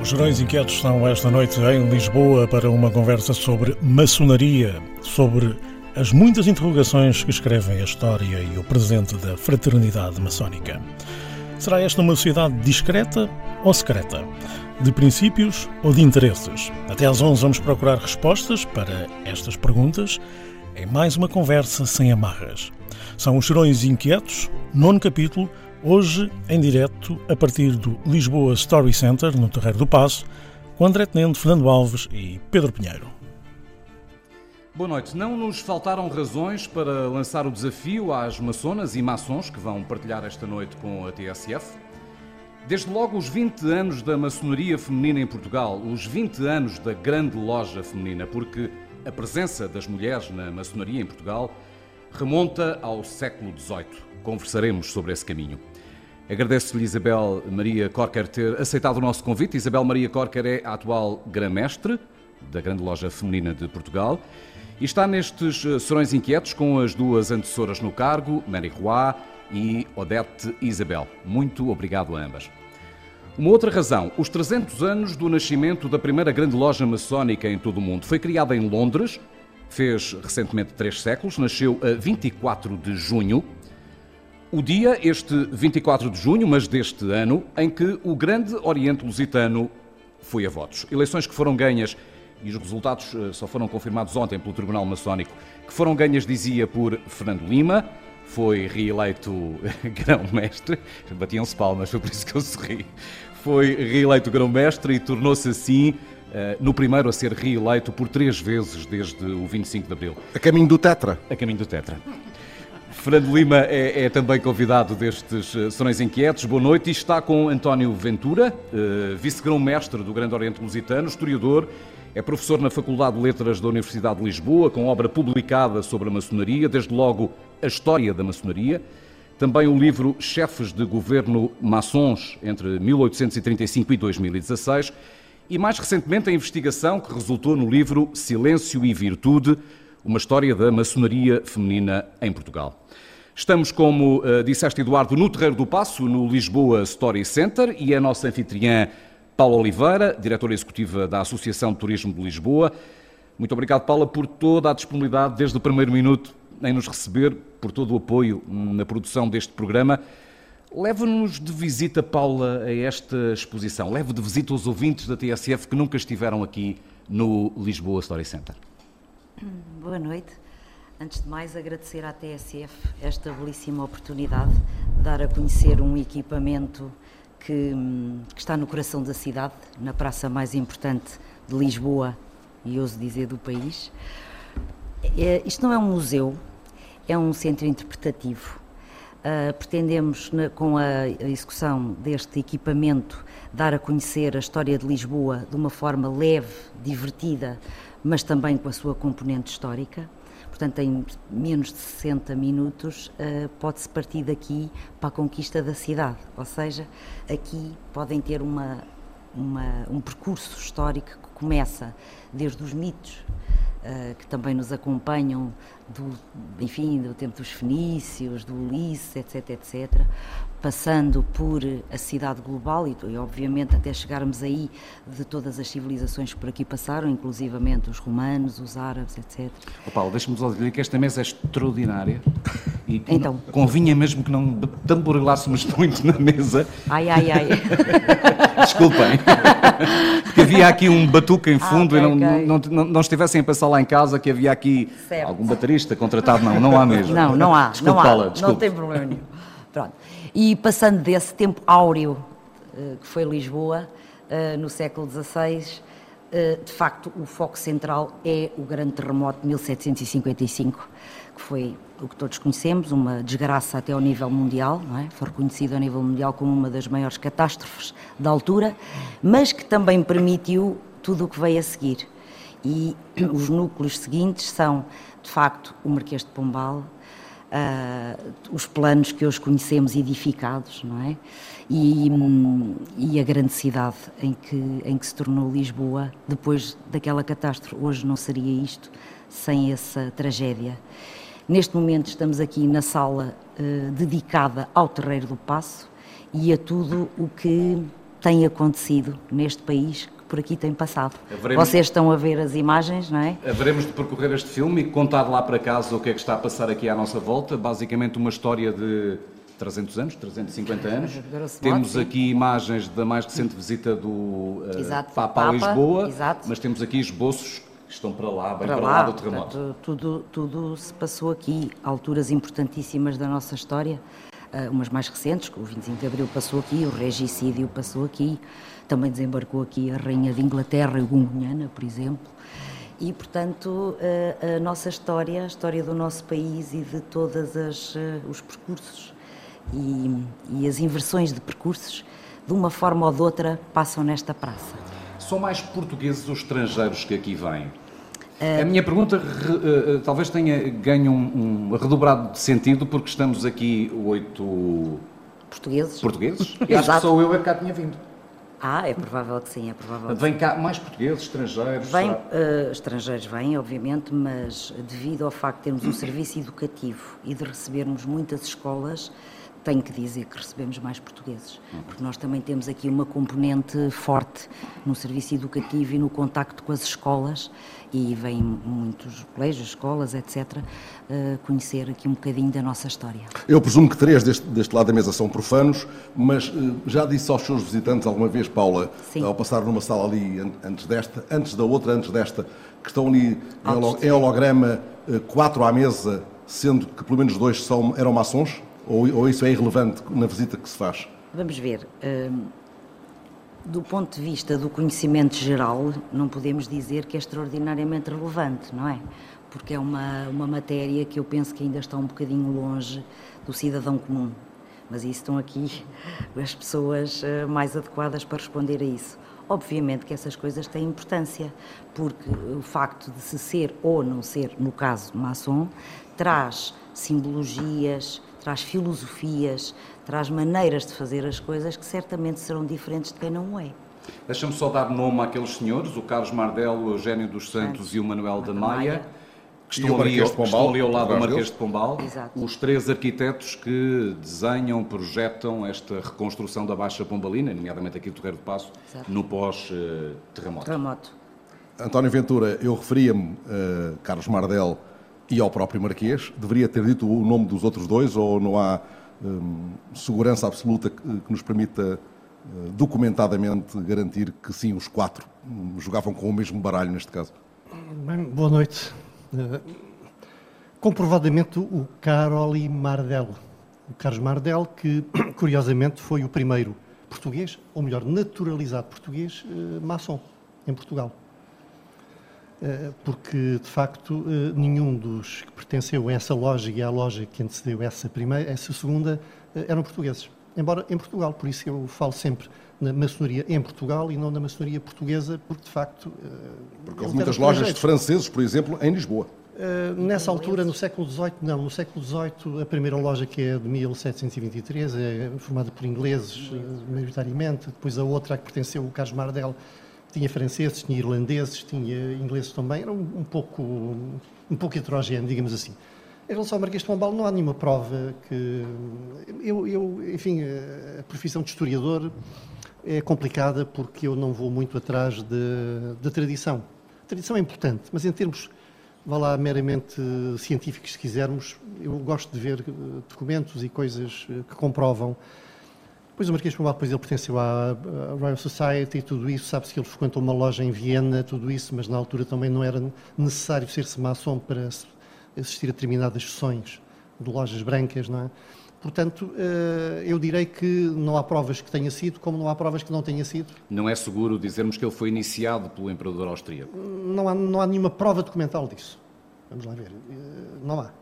Os Heróis Inquietos estão esta noite em Lisboa para uma conversa sobre maçonaria, sobre as muitas interrogações que escrevem a história e o presente da fraternidade maçónica. Será esta uma sociedade discreta ou secreta? De princípios ou de interesses? Até às 11 vamos procurar respostas para estas perguntas em mais uma conversa sem amarras. São os Chorões Inquietos, nono capítulo, hoje em direto a partir do Lisboa Story Center, no Terreiro do Passo, com André Tenente, Fernando Alves e Pedro Pinheiro. Boa noite. Não nos faltaram razões para lançar o desafio às maçonas e maçons que vão partilhar esta noite com a TSF. Desde logo os 20 anos da maçonaria feminina em Portugal, os 20 anos da grande loja feminina, porque a presença das mulheres na maçonaria em Portugal remonta ao século XVIII. Conversaremos sobre esse caminho. Agradeço-lhe Isabel Maria Corker ter aceitado o nosso convite. Isabel Maria Corker é a atual grã-mestre da Grande Loja Feminina de Portugal e está nestes eh, Serões Inquietos com as duas antecessoras no cargo, Mary Roy e Odette Isabel. Muito obrigado a ambas. Uma outra razão, os 300 anos do nascimento da primeira grande loja maçónica em todo o mundo. Foi criada em Londres, fez recentemente três séculos, nasceu a 24 de junho. O dia, este 24 de junho, mas deste ano, em que o grande Oriente Lusitano foi a votos. Eleições que foram ganhas, e os resultados eh, só foram confirmados ontem pelo Tribunal Maçónico, que foram ganhas, dizia, por Fernando Lima, foi reeleito grão-mestre, batiam-se palmas, foi por isso que eu sorri. Foi reeleito grão-mestre e tornou-se assim Uh, no primeiro a ser reeleito por três vezes desde o 25 de Abril. A caminho do Tetra. A caminho do Tetra. Fernando Lima é, é, também convidado destes uh, Sonões Inquietos. Boa noite e está com António Ventura, uh, vice-grão-mestre do Grande Oriente Lusitano, historiador, é professor na Faculdade de Letras da Universidade de Lisboa, com obra publicada sobre a maçonaria, desde logo a história da maçonaria. Também o livro Chefes de Governo Maçons, entre 1835 e 2016 e, mais recentemente, a investigação que resultou no livro Silêncio e Virtude, uma história da maçonaria feminina em Portugal. Estamos, como uh, disseste, Eduardo, no Terreiro do Passo, no Lisboa Story Center, e a nossa anfitriã Paula Oliveira, diretora executiva da Associação de Turismo de Lisboa. Muito obrigado, Paula, por toda a disponibilidade desde o primeiro minuto em nos receber, por todo o apoio na produção deste programa. Leva-nos de visita, Paula, a esta exposição. Leve de visita os ouvintes da TSF que nunca estiveram aqui no Lisboa Story Center. Boa noite. Antes de mais, agradecer à TSF esta belíssima oportunidade de dar a conhecer um equipamento que, que está no coração da cidade, na praça mais importante de Lisboa e ouso dizer do país. É, isto não é um museu, é um centro interpretativo Uh, pretendemos, na, com a, execução deste equipamento, dar a conhecer a história de Lisboa de uma forma leve, divertida, mas também com a sua componente histórica. Portanto, em menos de 60 minutos, uh, pode-se partir daqui para a conquista da cidade. Ou seja, aqui podem ter uma, uma, um percurso histórico que começa desde os mitos uh, que também nos acompanham do, enfim, do tempo dos fenícios, do Ulisses, etc, etc, passando por a cidade global e, e, obviamente até chegarmos aí de todas as civilizações que por aqui passaram, inclusivamente os romanos, os árabes, etc. Oh Paulo, deixa-me só dizer que esta mesa é extraordinária e então. convinha mesmo que não tamborilássemos muito na mesa. Ai, ai, ai. Desculpem. Porque havia aqui um batuque em ah, fundo ah, e não, okay. Não, não, não, estivessem a pensar lá em casa que havia aqui certo. algum baterista contratado. Não, não há mesmo. Não, não há. Desculpe, não há. Paula, não tem problema nenhum. Pronto. E passando desse tempo áureo eh, que foi Lisboa, eh, no século XVI, eh, de facto o foco central é o grande terremoto de 1755, que foi o que todos conhecemos, uma desgraça até ao nível mundial, não é? foi reconhecido a nível mundial como uma das maiores catástrofes da altura, mas que também permitiu tudo o que veio a seguir. E os núcleos seguintes são, de facto, o Marquês de Pombal, uh, os planos que hoje conhecemos edificados, não é? E, e, a grande cidade em que, em que se tornou Lisboa depois daquela catástrofe. Hoje não seria isto sem essa tragédia. Neste momento estamos aqui na sala uh, dedicada ao Terreiro do Passo e a tudo o que tem acontecido neste país por aqui tem passado. Haveremos... Vocês estão a ver as imagens, não é? Haveremos de percorrer este filme e contar lá para casa o que é que está a passar aqui à nossa volta. Basicamente uma história de 300 anos, 350 anos. Temos aqui imagens da mais recente visita do uh, Exato, Papa, a Lisboa, Exato. mas temos aqui esboços que estão para lá, bem para, para lá, lá, do terremoto. Portanto, tudo, tudo se passou aqui, alturas importantíssimas da nossa história, uh, umas mais recentes, o 25 de Abril passou aqui, o regicídio passou aqui, também desembarcou aqui a Rainha de Inglaterra, Gungunhana, por exemplo. E, portanto, a, a nossa história, a história do nosso país e de todos uh, os percursos e, e as inversões de percursos, de uma forma ou de outra, passam nesta praça. São mais portugueses ou estrangeiros que aqui vêm? Uh, a minha pergunta talvez tenha ganho um, um, redobrado de sentido porque estamos aqui oito portugueses. Portugueses? e acho que sou eu é que cá tinha vindo. Ah, é provável que sim, é provável. Vem cá mais portugueses, estrangeiros? Vem, uh, estrangeiros vêm, obviamente, mas devido ao facto de termos um serviço educativo e de recebermos muitas escolas, tenho que dizer que recebemos mais portugueses, porque nós também temos aqui uma componente forte no serviço educativo e no contacto com as escolas, e vêm muitos colégios, escolas, etc., uh, conhecer aqui um bocadinho da nossa história. Eu presumo que três deste, deste lado da mesa são profanos, mas uh, já disse aos seus visitantes alguma vez, Paula, Sim. ao passar numa sala ali antes desta, antes da outra, antes desta, que estão ali em holograma, uh, quatro à mesa, sendo que pelo menos dois são, eram maçons? Ou, ou isso é irrelevante na visita que se faz? Vamos ver. Hum, do ponto de vista do conhecimento geral, não podemos dizer que é extraordinariamente relevante, não é? Porque é uma, uma matéria que eu penso que ainda está um bocadinho longe do cidadão comum. Mas isso estão aqui as pessoas uh, mais adequadas para responder a isso. Obviamente que essas coisas têm importância, porque o facto de se ser ou não ser, no caso maçom, traz simbologias, traz filosofias, traz maneiras de fazer as coisas que certamente serão diferentes de quem não o é. Deixa-me só dar nome àqueles senhores, o Carlos Mardel, o Eugênio dos Santos e o Manuel da Maia, que estão, ali, de Pombal, estão ali ao lado do Marquês de Pombal, Exato. os três arquitetos que desenham, projetam esta reconstrução da Baixa Pombalina, nomeadamente aqui do Terreiro de Passo, Exato. no pós-terremoto. Terremoto. António Ventura, eu referia-me uh, Carlos Mardel e ao próprio Marquês. Deveria ter dito o nome dos outros dois ou não há um, segurança absoluta que, que nos permita uh, documentadamente garantir que sim, os quatro um, jogavam com o mesmo baralho neste caso? Bem, boa noite. Uh, comprovadamente o Caroli Mardel. O Carlos Mardel, que curiosamente foi o primeiro português, ou melhor, naturalizado português, uh, maçom, em Portugal. Eh, porque de facto eh, nenhum dos que pertenceu a essa loja e à loja que antecedeu essa primeira, essa segunda, eh, eram portugueses. Embora em Portugal, por isso eu falo sempre na maçonaria em Portugal e não na maçonaria portuguesa, porque de facto. Porque houve muitas lojas de franceses, por exemplo, em Lisboa. Uh, nessa altura, no século XVIII, não. No século XVIII, a primeira loja, que é de 1723, é formada por ingleses, maioritariamente. Depois a outra, a que pertenceu o Carlos Mardel, tinha franceses, tinha irlandeses, tinha ingleses também, era um, um pouco, um pouco heterogéneo, digamos assim. Em relação ao Marquês de Pombal, não há nenhuma prova que. Eu, eu, enfim, a profissão de historiador é complicada porque eu não vou muito atrás da tradição. A tradição é importante, mas em termos, vá lá, meramente científicos, se quisermos, eu gosto de ver documentos e coisas que comprovam Pois o Marquês Pombal, depois ele pertenceu à Royal Society e tudo isso, sabe-se que ele frequentou uma loja em Viena, tudo isso, mas na altura também não era necessário ser-se maçom para assistir a determinadas sessões de lojas brancas, não é? Portanto, eh, eu direi que não há provas que tenha sido, como não há provas que não tenha sido. Não é seguro dizermos que ele foi iniciado pelo imperador austríaco? Não há, não há nenhuma prova documental disso. Vamos lá ver. Eh, não há.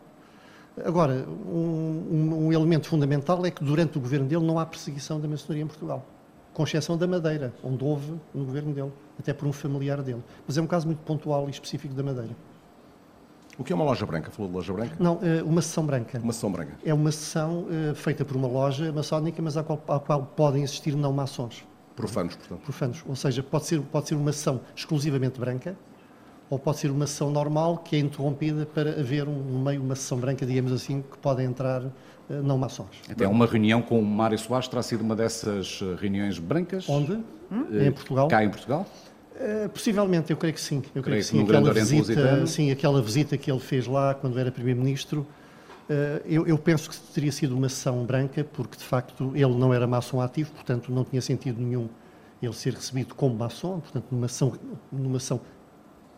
Agora, um, um, elemento fundamental é que durante o governo dele não há perseguição da maçonaria em Portugal, com exceção da Madeira, onde houve no governo dele, até por um familiar dele. Mas é um caso muito pontual e específico da Madeira. O que é uma loja branca? Falou de loja branca? Não, eh, uma sessão branca. Uma sessão branca. É uma sessão uh, feita por uma loja maçónica, mas à qual, à qual podem assistir não maçons. Profanos, portanto. Profanos. Ou seja, pode ser, pode ser uma sessão exclusivamente branca, ou pode ser uma sessão normal que é interrompida para haver um, no meio uma sessão branca, digamos assim, que podem entrar uh, não maçons. Até uma reunião com o Mário Soares terá sido uma dessas eh, reuniões brancas? Onde? Hum? Em Portugal? Cá em Portugal? Uh, possivelmente, eu creio que sim. Eu creio, creio que sim. Que aquela visita, sim, aquela visita que ele fez lá quando era Primeiro-Ministro, uh, eu, eu, penso que teria sido uma sessão branca, porque de facto ele não era maçom ativo, portanto não tinha sentido nenhum ele ser recebido como maçom, portanto numa ação, numa ação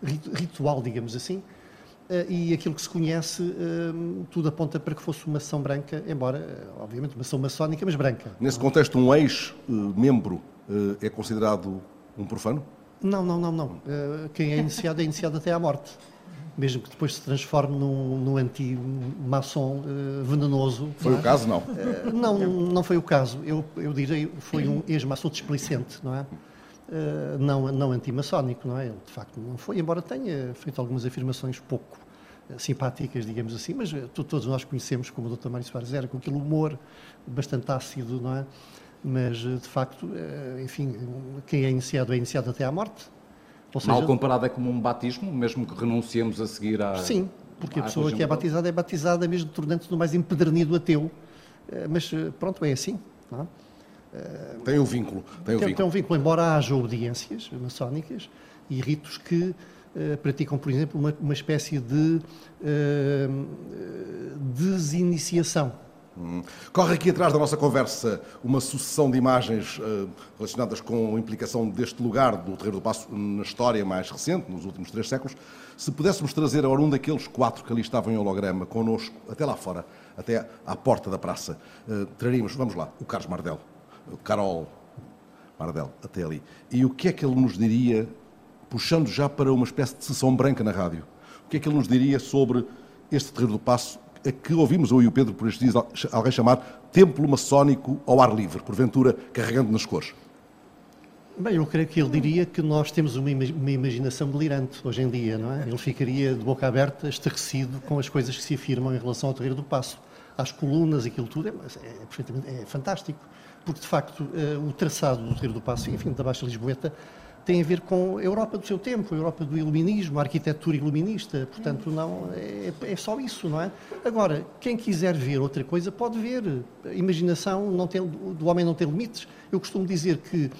ritual, digamos assim, eh, e aquilo que se conhece, eh, tudo aponta para que fosse uma ação branca, embora, eh, obviamente, uma ação maçónica, mas branca. Nesse contexto, um ex-membro é considerado um profano? Não, não, não, não. Quem é iniciado é iniciado até à morte. Mesmo que depois se transforme num, num anti-maçom venenoso. Foi não o caso, não? não, não foi o caso. Eu, eu direi, foi um ex-maçom displicente, não é? Eh, não, não antimaçónico, não é? Ele, de facto, não foi, embora tenha feito algumas afirmações pouco uh, simpáticas, digamos assim, mas uh, todos nós conhecemos como o Dr. Mário Soares era, com aquele humor bastante ácido, não é? Mas, de facto, enfim, quem é iniciado é iniciado até à morte. Seja, Mal comparado é como um batismo, mesmo que renunciemos a seguir à. Sim, porque a pessoa que é batizada é batizada mesmo tornando-se no mais empedernido ateu. Mas pronto, é assim. Não é? Tem um vínculo. Tem, um, tem, vínculo. tem um vínculo, embora haja obediências maçónicas e ritos que uh, praticam, por exemplo, uma, uma espécie de uh, desiniciação. Hum. Corre aqui atrás da nossa conversa uma sucessão de imagens relacionadas com a implicação deste lugar do Terreiro do Passo na história mais recente, nos últimos três séculos. Se pudéssemos trazer agora um daqueles quatro que ali estavam em holograma connosco, até lá fora, até à porta da praça, traríamos, vamos lá, o Carlos Mardel. Carol Mardel, até ali. E o que é que ele nos diria, puxando já para uma espécie de sessão branca na rádio, o que é que ele nos diria sobre este terreiro do passo a que ouvimos, eu e o Pedro, por estes dias, alguém chamar templo maçónico ao ar livre, porventura carregando nas cores? Bem, eu creio que ele diria que nós temos uma, uma, imaginação delirante hoje em dia, não é? Ele ficaria de boca aberta, estarrecido com as coisas que se afirmam em relação ao Terreiro do Passo. Às colunas, aquilo tudo, é, é, é fantástico porque de facto eh, o traçado do Rio do Passo, enfim, da Baixa Lisboeta, tem a ver com a Europa do seu tempo, a Europa do iluminismo, a arquitetura iluminista, portanto não é, é, só isso, não é? Agora, quem quiser ver outra coisa pode ver. A imaginação não tem, do homem não tem limites. Eu costumo dizer que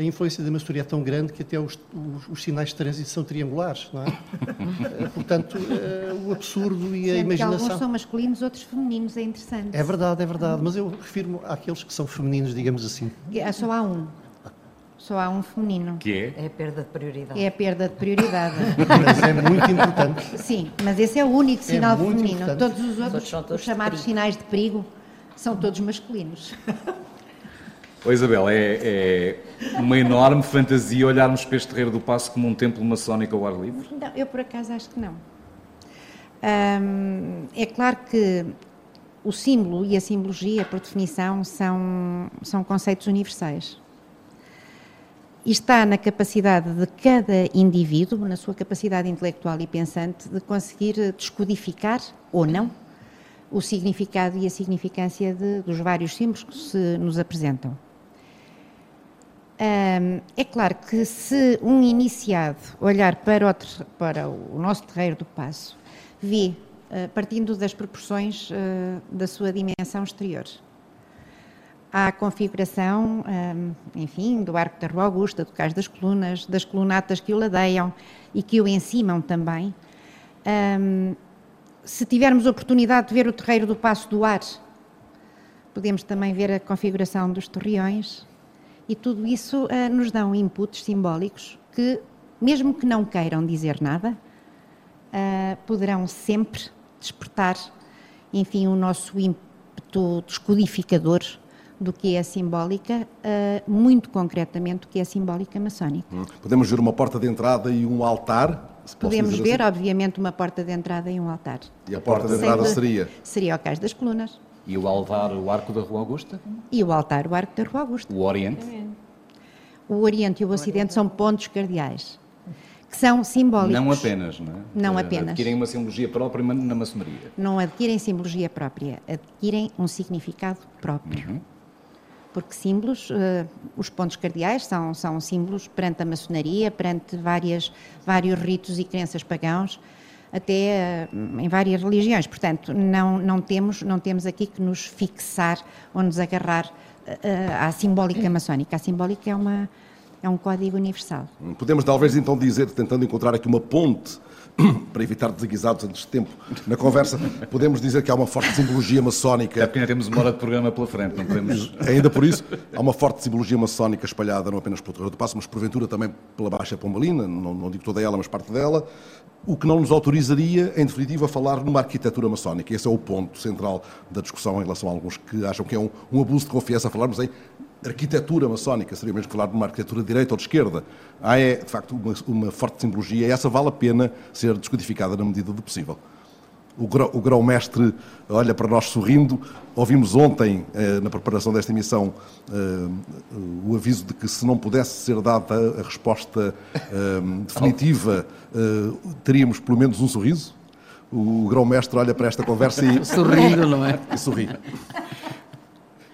a influência da maçonaria é tão grande que até os, os, os, sinais de trânsito são triangulares, não é? Eh, portanto, uh, o absurdo e Sempre a imaginação. alguns são masculinos, outros femininos, é interessante. É verdade, é verdade, mas eu refiro-me àqueles que são femininos, digamos assim. É, só há um. Só há um feminino. Que é? É a perda de prioridade. É a perda de prioridade. mas é muito importante. Sim, mas esse é o único é sinal é feminino. Importante. Todos os outros, os chamados sinais de perigo, são todos masculinos. Ô Isabel, é, é, uma enorme fantasia olharmos para este terreiro do Passo como um templo maçónico ao ar livre? Não, eu por acaso acho que não. Hum, é claro que o símbolo e a simbologia, por definição, são, são conceitos universais. E está na capacidade de cada indivíduo, na sua capacidade intelectual e pensante, de conseguir descodificar ou não o significado e a significância de, dos vários símbolos que se nos apresentam é claro que se um iniciado olhar para, outro, para o nosso terreiro do passo, vê, uh, partindo das proporções uh, da sua dimensão exterior, a configuração, enfim, do arco da Rua Augusta, do Cais das Colunas, das colunatas que o ladeiam e que o encimam também. Se tivermos oportunidade de ver o terreiro do Passo do Ar, podemos também ver a configuração dos torreões, e tudo isso uh, nos dão inputs simbólicos que, mesmo que não queiram dizer nada, uh, poderão sempre despertar, enfim, o nosso ímpeto descodificador do que é simbólica, uh, muito concretamente do que é simbólica maçónica. Hum. Podemos ver uma porta de entrada e um altar? Podemos ver, assim? obviamente, uma porta de entrada e um altar. E a porta de entrada seria? Seria o Cais das Colunas. E o altar, o Arco da Rua Augusta? E o altar, o Arco da Rua Augusta. O Oriente? O Oriente e o Ocidente são pontos cardeais, que são simbólicos. Não apenas, não é? Não apenas. Adquirem uma simbologia própria na maçonaria. Não adquirem simbologia própria, adquirem um significado próprio. Uhum. porque símbolos, uh, os pontos cardeais são, são símbolos perante a maçonaria, perante várias, vários ritos e crenças pagãos, até uh, em várias religiões. Portanto, não, não, temos, não temos aqui que nos fixar ou nos agarrar uh, à simbólica maçónica. A simbólica é, uma, é um código universal. Podemos talvez então dizer, tentando encontrar aqui uma ponte para evitar desaguisados antes de tempo na conversa, podemos dizer que há uma forte simbologia maçónica. É porque ainda temos uma hora de programa pela frente, não podemos. Ainda por isso, há uma forte simbologia maçónica espalhada não apenas pelo Terreiro do Passo, mas porventura também pela Baixa Pombalina, não, não digo toda ela, mas parte dela, o que não nos autorizaria, em definitiva, a falar numa arquitetura maçónica. Esse é o ponto central da discussão em relação a alguns que acham que é um, um abuso de confiança falarmos em arquitetura maçónica, seria mesmo falar de uma arquitetura de direita ou de esquerda. Há, é, de facto, uma, uma forte simbologia e essa vale a pena ser descodificada na medida do possível. O grão-mestre olha para nós sorrindo. Ouvimos ontem, eh, na preparação desta emissão, eh, o aviso de que se não pudesse ser dada a resposta eh, definitiva, teríamos pelo menos um sorriso. O grão-mestre olha para esta conversa e... Sorrindo, não é? E sorri.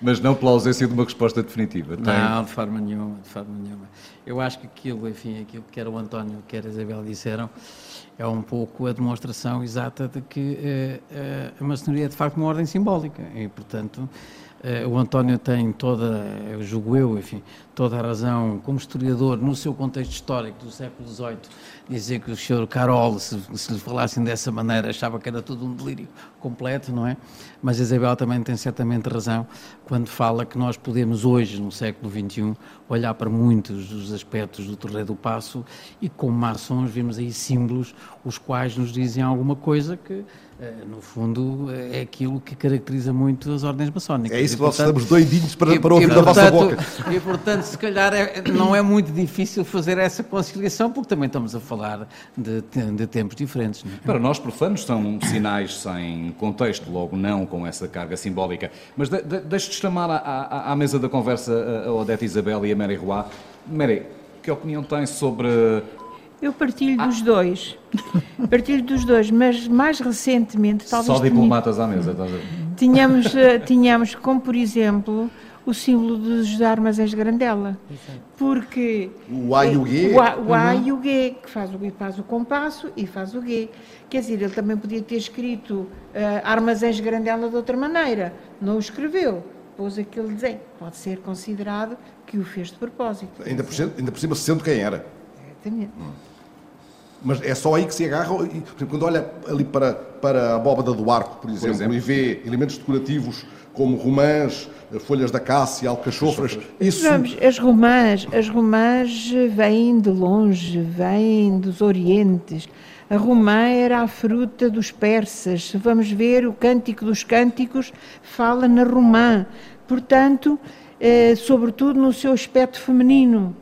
Mas não pela ausência de uma resposta definitiva. Tem... Não, de forma nenhuma, de forma nenhuma. Eu acho que aquilo, enfim, aquilo que quer o António, quer a Isabel disseram, é um pouco a demonstração exata de que eh, eh, a maçonaria é de facto uma ordem simbólica e, portanto, o António tem toda, eu julgo eu, enfim, toda a razão como historiador no seu contexto histórico do século XVIII dizer que o senhor Carol, se, se lhe falassem dessa maneira, achava que era tudo um delírio completo, não é? Mas Isabel também tem certamente razão quando fala que nós podemos hoje, no século XXI, olhar para muitos dos aspectos do Torreio do Passo e como maçons vemos aí símbolos os quais nos dizem alguma coisa que eh, no fundo, é aquilo que caracteriza muito as ordens maçónicas. É isso que nós estamos doidinhos para, e, para ouvir e, da vossa boca. E, portanto, se calhar é, não é muito difícil fazer essa conciliação, porque também estamos a falar de, de tempos diferentes. É? Para nós, profanos, são sinais sem contexto, logo não com essa carga simbólica. Mas de, de, deixe-te chamar à, à, à, mesa da conversa a Odete Isabel e a Mary Roy. Mary, que opinião tens sobre eu partilho ah. dos dois. Partilho dos dois, mas mais recentemente, talvez. Só diplomatas à mesa, estás a ver? Tínhamos, eh, tínhamos como, por exemplo, o símbolo dos armazéns Grandela. Porque. O A e o G? O A, o A uhum. e o G, que faz o, faz o compasso e faz o G. Quer dizer, ele também podia ter escrito uh, armazéns Grandela de outra maneira. Não o escreveu. Pôs aquele desenho. Pode ser considerado que o fez de propósito. Ainda por, cima, ainda por cima, sendo quem era. Exatamente. Hum. Mas é só aí que se agarra, e, quando olha ali para, para a abóbada do arco, por exemplo, por exemplo, e vê elementos decorativos como romãs, folhas da cássia, alcachofras, isso... Vamos, as romãs, as romãs vêm de longe, vêm dos orientes. A romã era a fruta dos persas. Vamos ver o Cântico dos Cânticos fala na romã. Portanto, eh, sobretudo no seu aspecto feminino.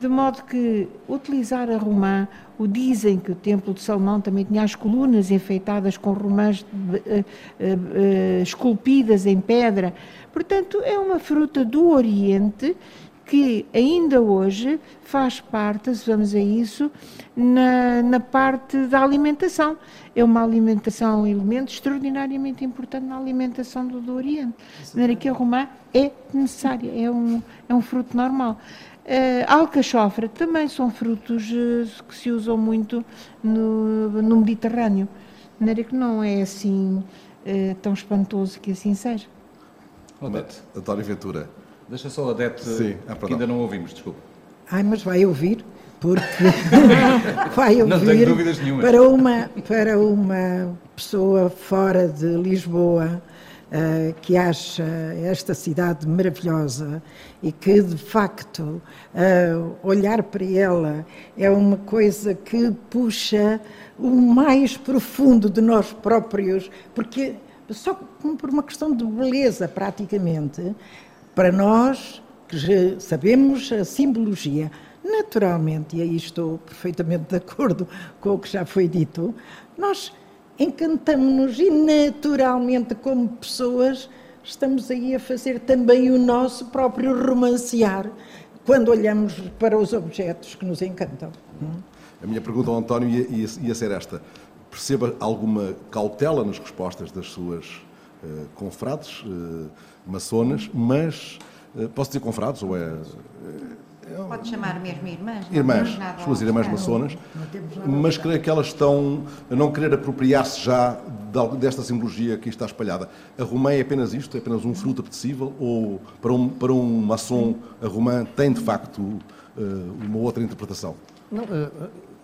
De modo que utilizar a romã o dizem que o Templo de Salomão também tinha as colunas enfeitadas com romãs uh, uh, uh, esculpidas em pedra. Portanto, é uma fruta do Oriente que ainda hoje faz parte, se vamos a isso, na, na parte da alimentação. É uma alimentação, um elemento extraordinariamente importante na alimentação do, do Oriente. De maneira que a romã é necessária, é um, é um fruto normal. Uh, alcachofra também são frutos uh, que se usam muito no, no Mediterrâneo. De maneira que não é assim uh, tão espantoso que assim seja. Odete. António Ventura. Deixa só a Odete, Sim. Ah, que ainda não ouvimos, desculpa. Ai, mas vai ouvir, porque vai ouvir não tenho dúvidas nenhuma. para uma, para uma pessoa fora de Lisboa uh, que acha esta cidade maravilhosa e que, de facto, uh, olhar para ela é uma coisa que puxa o mais profundo de nós próprios, porque só por uma questão de beleza, praticamente, para nós que sabemos a simbologia, naturalmente, e aí estou perfeitamente de acordo com o que já foi dito, nós encantamos-nos e naturalmente, como pessoas, estamos aí a fazer também o nosso próprio romancear quando olhamos para os objetos que nos encantam. A minha pergunta ao António ia, ia, ia ser esta. Perceba alguma cautela nas respostas das suas uh, confrades, uh, maçonas, mas posso dizer confrades, ou é... Pode chamar mesmo irmãs. Irmãs, suas irmãs maçonas, mas creio que elas estão a não querer apropriar-se já desta simbologia que está espalhada. A romã é apenas isto? É apenas um fruto apetecível? Ou para um, para um maçom, a romã tem de facto uma outra interpretação? Não,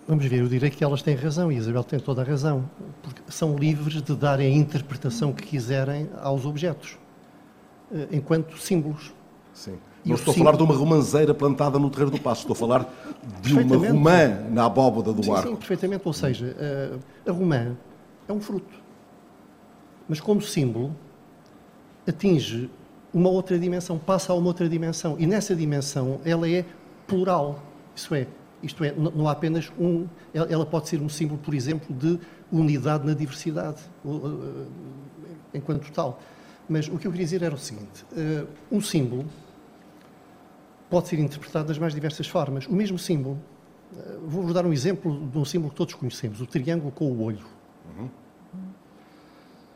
vamos ver, eu direi que elas têm razão e a Isabel tem toda a razão, porque são livres de darem a interpretação que quiserem aos objetos, enquanto símbolos. Sim. Não estou a falar de uma romanceira plantada no Terreiro do Passo, estou a falar de uma romã na abóbada do sim, arco. Sim, perfeitamente. Ou seja, a, a romã é um fruto, mas como símbolo atinge uma outra dimensão, passa a uma outra dimensão, e nessa dimensão ela é plural. Isso é, isto é, não há apenas um. Ela pode ser um símbolo, por exemplo, de unidade na diversidade, enquanto tal. Mas o que eu queria dizer era o seguinte: um símbolo pode ser interpretado das mais diversas formas. O mesmo símbolo, vou-vos dar um exemplo de um símbolo que todos conhecemos, o triângulo com o olho. Uhum.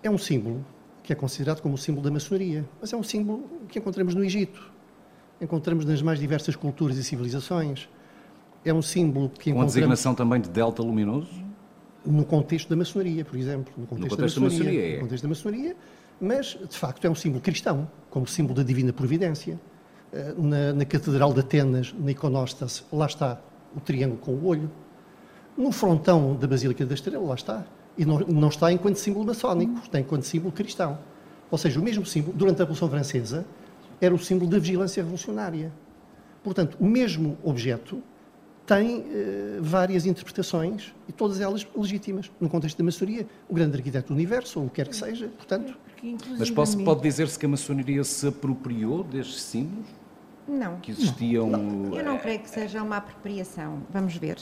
É um símbolo que é considerado como o símbolo da maçonaria, mas é um símbolo que encontramos no Egito, encontramos nas mais diversas culturas e civilizações. É um símbolo que encontramos... Com a designação também de delta luminoso? No contexto da maçonaria, por exemplo. No contexto, no contexto da, maçonaria, da maçonaria. No contexto da maçonaria, mas, de facto, é um símbolo cristão, como símbolo da divina providência na, na, Catedral de Atenas, na iconóstase, lá está o triângulo com o olho. No frontão da Basílica da Estrela, lá está. E não, não está enquanto símbolo maçónico, está enquanto símbolo cristão. Ou seja, o mesmo símbolo, durante a Revolução Francesa, era o símbolo da vigilância revolucionária. Portanto, o mesmo objeto tem eh, várias interpretações e todas elas legítimas. No contexto da maçonaria, o grande arquiteto do universo, ou o que quer que seja, portanto... Mas posso, pode dizer-se que a maçonaria se apropriou destes símbolos? Não. Que existiam. Não. Eu não creio que seja uma apropriação. Vamos ver.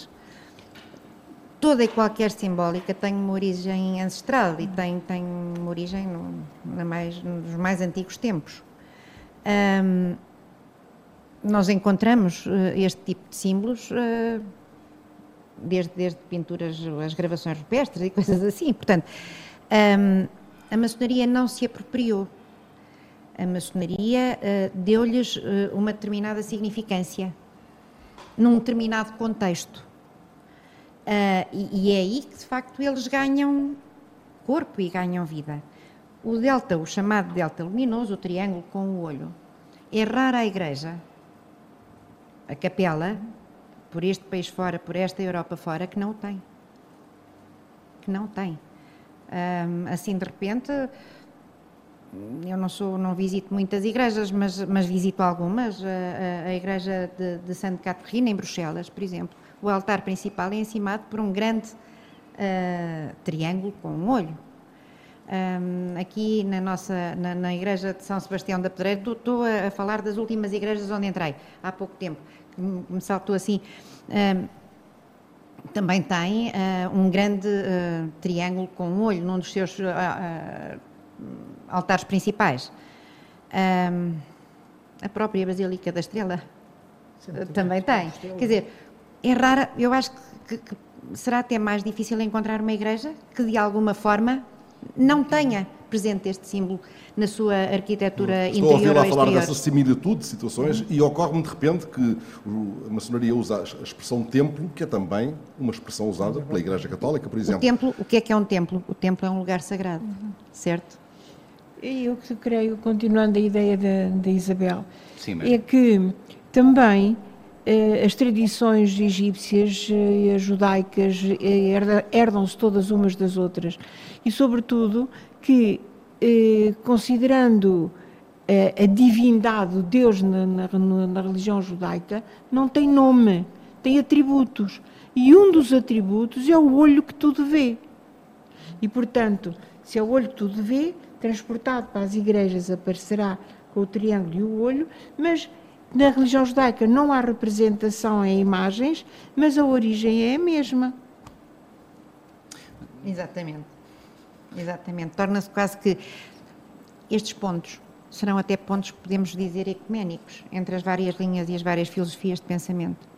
Toda e qualquer simbólica tem uma origem ancestral e tem, tem uma origem no, na mais, nos mais antigos tempos. Um, nós encontramos uh, este tipo de símbolos uh, desde, desde pinturas, as gravações rupestres e coisas assim. Portanto, um, a maçonaria não se apropriou a maçonaria uh, deu-lhes uma determinada significância, num determinado contexto. E, é aí que, de facto, eles ganham corpo e ganham vida. O delta, o chamado delta luminoso, o triângulo com o olho, é rara a igreja, a capela, por este país fora, por esta Europa fora, que não tem. Que não tem. Um, assim, de repente, eu não sou, não visito muitas igrejas, mas, mas visito algumas. A, a, a igreja de, de Santa Catarina, em Bruxelas, por exemplo. O altar principal é encimado por um grande uh, triângulo com um olho. Um, aqui na nossa na, na, igreja de São Sebastião da Pedreira estou a, a, falar das últimas igrejas onde entrei há pouco tempo me, saltou assim um, também tem uh, um grande uh, triângulo com um olho num dos seus altares principais. Um, a própria Basílica da Estrela também tem. Quer dizer, é rara, eu acho que, que, será até mais difícil encontrar uma igreja que de alguma forma não tenha presente este símbolo na sua arquitetura Estou interior Estou a ouvi-la falar dessa similitude de situações uhum. e ocorre-me de repente que a maçonaria usa a expressão templo, que é também uma expressão usada pela Igreja Católica, por exemplo. O templo, o que é que é um templo? O templo é um lugar sagrado, uhum. certo? Eu que creio, continuando a ideia da, da Isabel, Sim, é que também as tradições egípcias e eh, as judaicas eh, herdam-se todas umas das outras. E, sobretudo, que eh, considerando eh, a divindade, o Deus na, na, na religião judaica, não tem nome, tem atributos. E um dos atributos é o olho que tudo vê. E, portanto, se é o olho que tudo vê, transportado para as igrejas aparecerá com o triângulo e o olho, mas na religião judaica não há representação em imagens, mas a origem é a mesma. Exatamente. Exatamente. Torna-se quase que estes pontos serão até pontos, podemos dizer, ecuménicos entre as várias linhas e as várias filosofias de pensamento.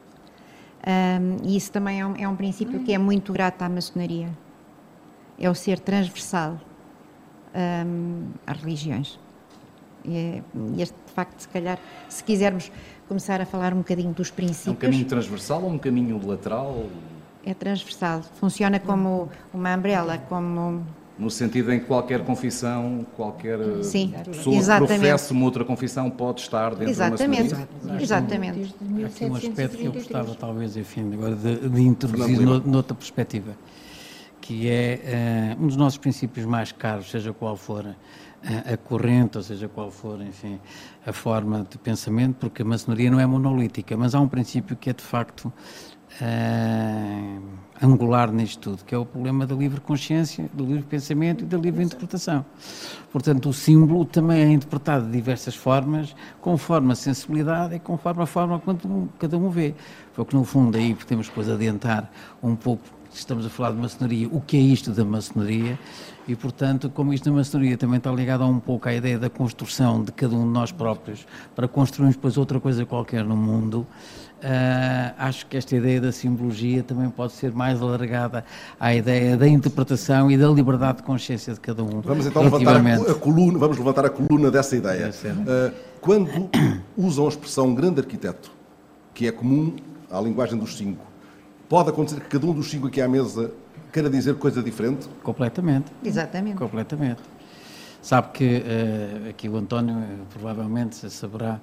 Um, e isso também é um, é um princípio que é muito grato à maçonaria. É o ser transversal um, às religiões. E este, de facto, se calhar, se quisermos começar a falar um bocadinho dos princípios... É um caminho transversal ou um caminho lateral? É transversal. Funciona como uma umbrella, como no sentido em que qualquer confissão, qualquer Sim, pessoa exatamente. que professe uma outra confissão pode estar dentro exatamente. de uma Exatamente, exatamente. Há aqui um aspecto que eu gostava, talvez, enfim, agora de, de introduzir no, noutra perspectiva, que é uh, um dos nossos princípios mais caros, seja qual for a corrente, ou seja qual for, enfim, a forma de pensamento, porque a maçonaria não é monolítica, mas há um princípio que é, de facto, uh, angular nisto tudo, que é o problema da livre consciência, do livre pensamento e da livre interpretação. Portanto, o símbolo também é interpretado de diversas formas, conforme a sensibilidade e conforme a forma como cada um vê. Foi que, no fundo, aí podemos depois adiantar um pouco, estamos a falar de maçonaria, o que é isto da maçonaria, e, portanto, como isto da maçonaria também está ligado a um pouco à ideia da construção de cada um de nós próprios, para construirmos depois outra coisa qualquer no mundo, Uh, acho que esta ideia da simbologia também pode ser mais alargada à ideia da interpretação e da liberdade de consciência de cada um. Vamos então levantar a, a coluna, vamos levantar a coluna dessa ideia. Uh, quando usam a expressão grande arquiteto, que é comum à linguagem dos cinco, pode acontecer que cada um dos cinco aqui à mesa queira dizer coisa diferente? Completamente. Exatamente. Completamente. Sabe que uh, aqui o António provavelmente saberá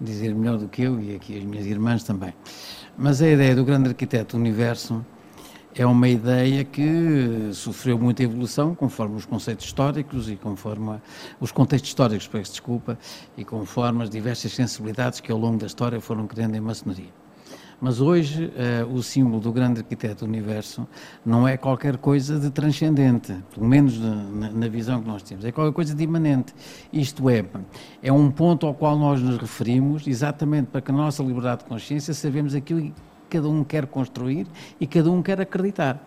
dizer melhor do que eu e aqui as minhas irmãs também. Mas a ideia do grande arquiteto universo é uma ideia que sofreu muita evolução conforme os conceitos históricos e conforme os contextos históricos, peço desculpa, e conforme as diversas sensibilidades que ao longo da história foram criando em maçonaria. Mas hoje uh, o símbolo do grande arquiteto do universo não é qualquer coisa de transcendente, pelo menos na, na, visão que nós temos, é qualquer coisa de imanente. Isto é, é um ponto ao qual nós nos referimos exatamente para que a nossa liberdade de consciência sabemos aquilo que cada um quer construir e cada um quer acreditar.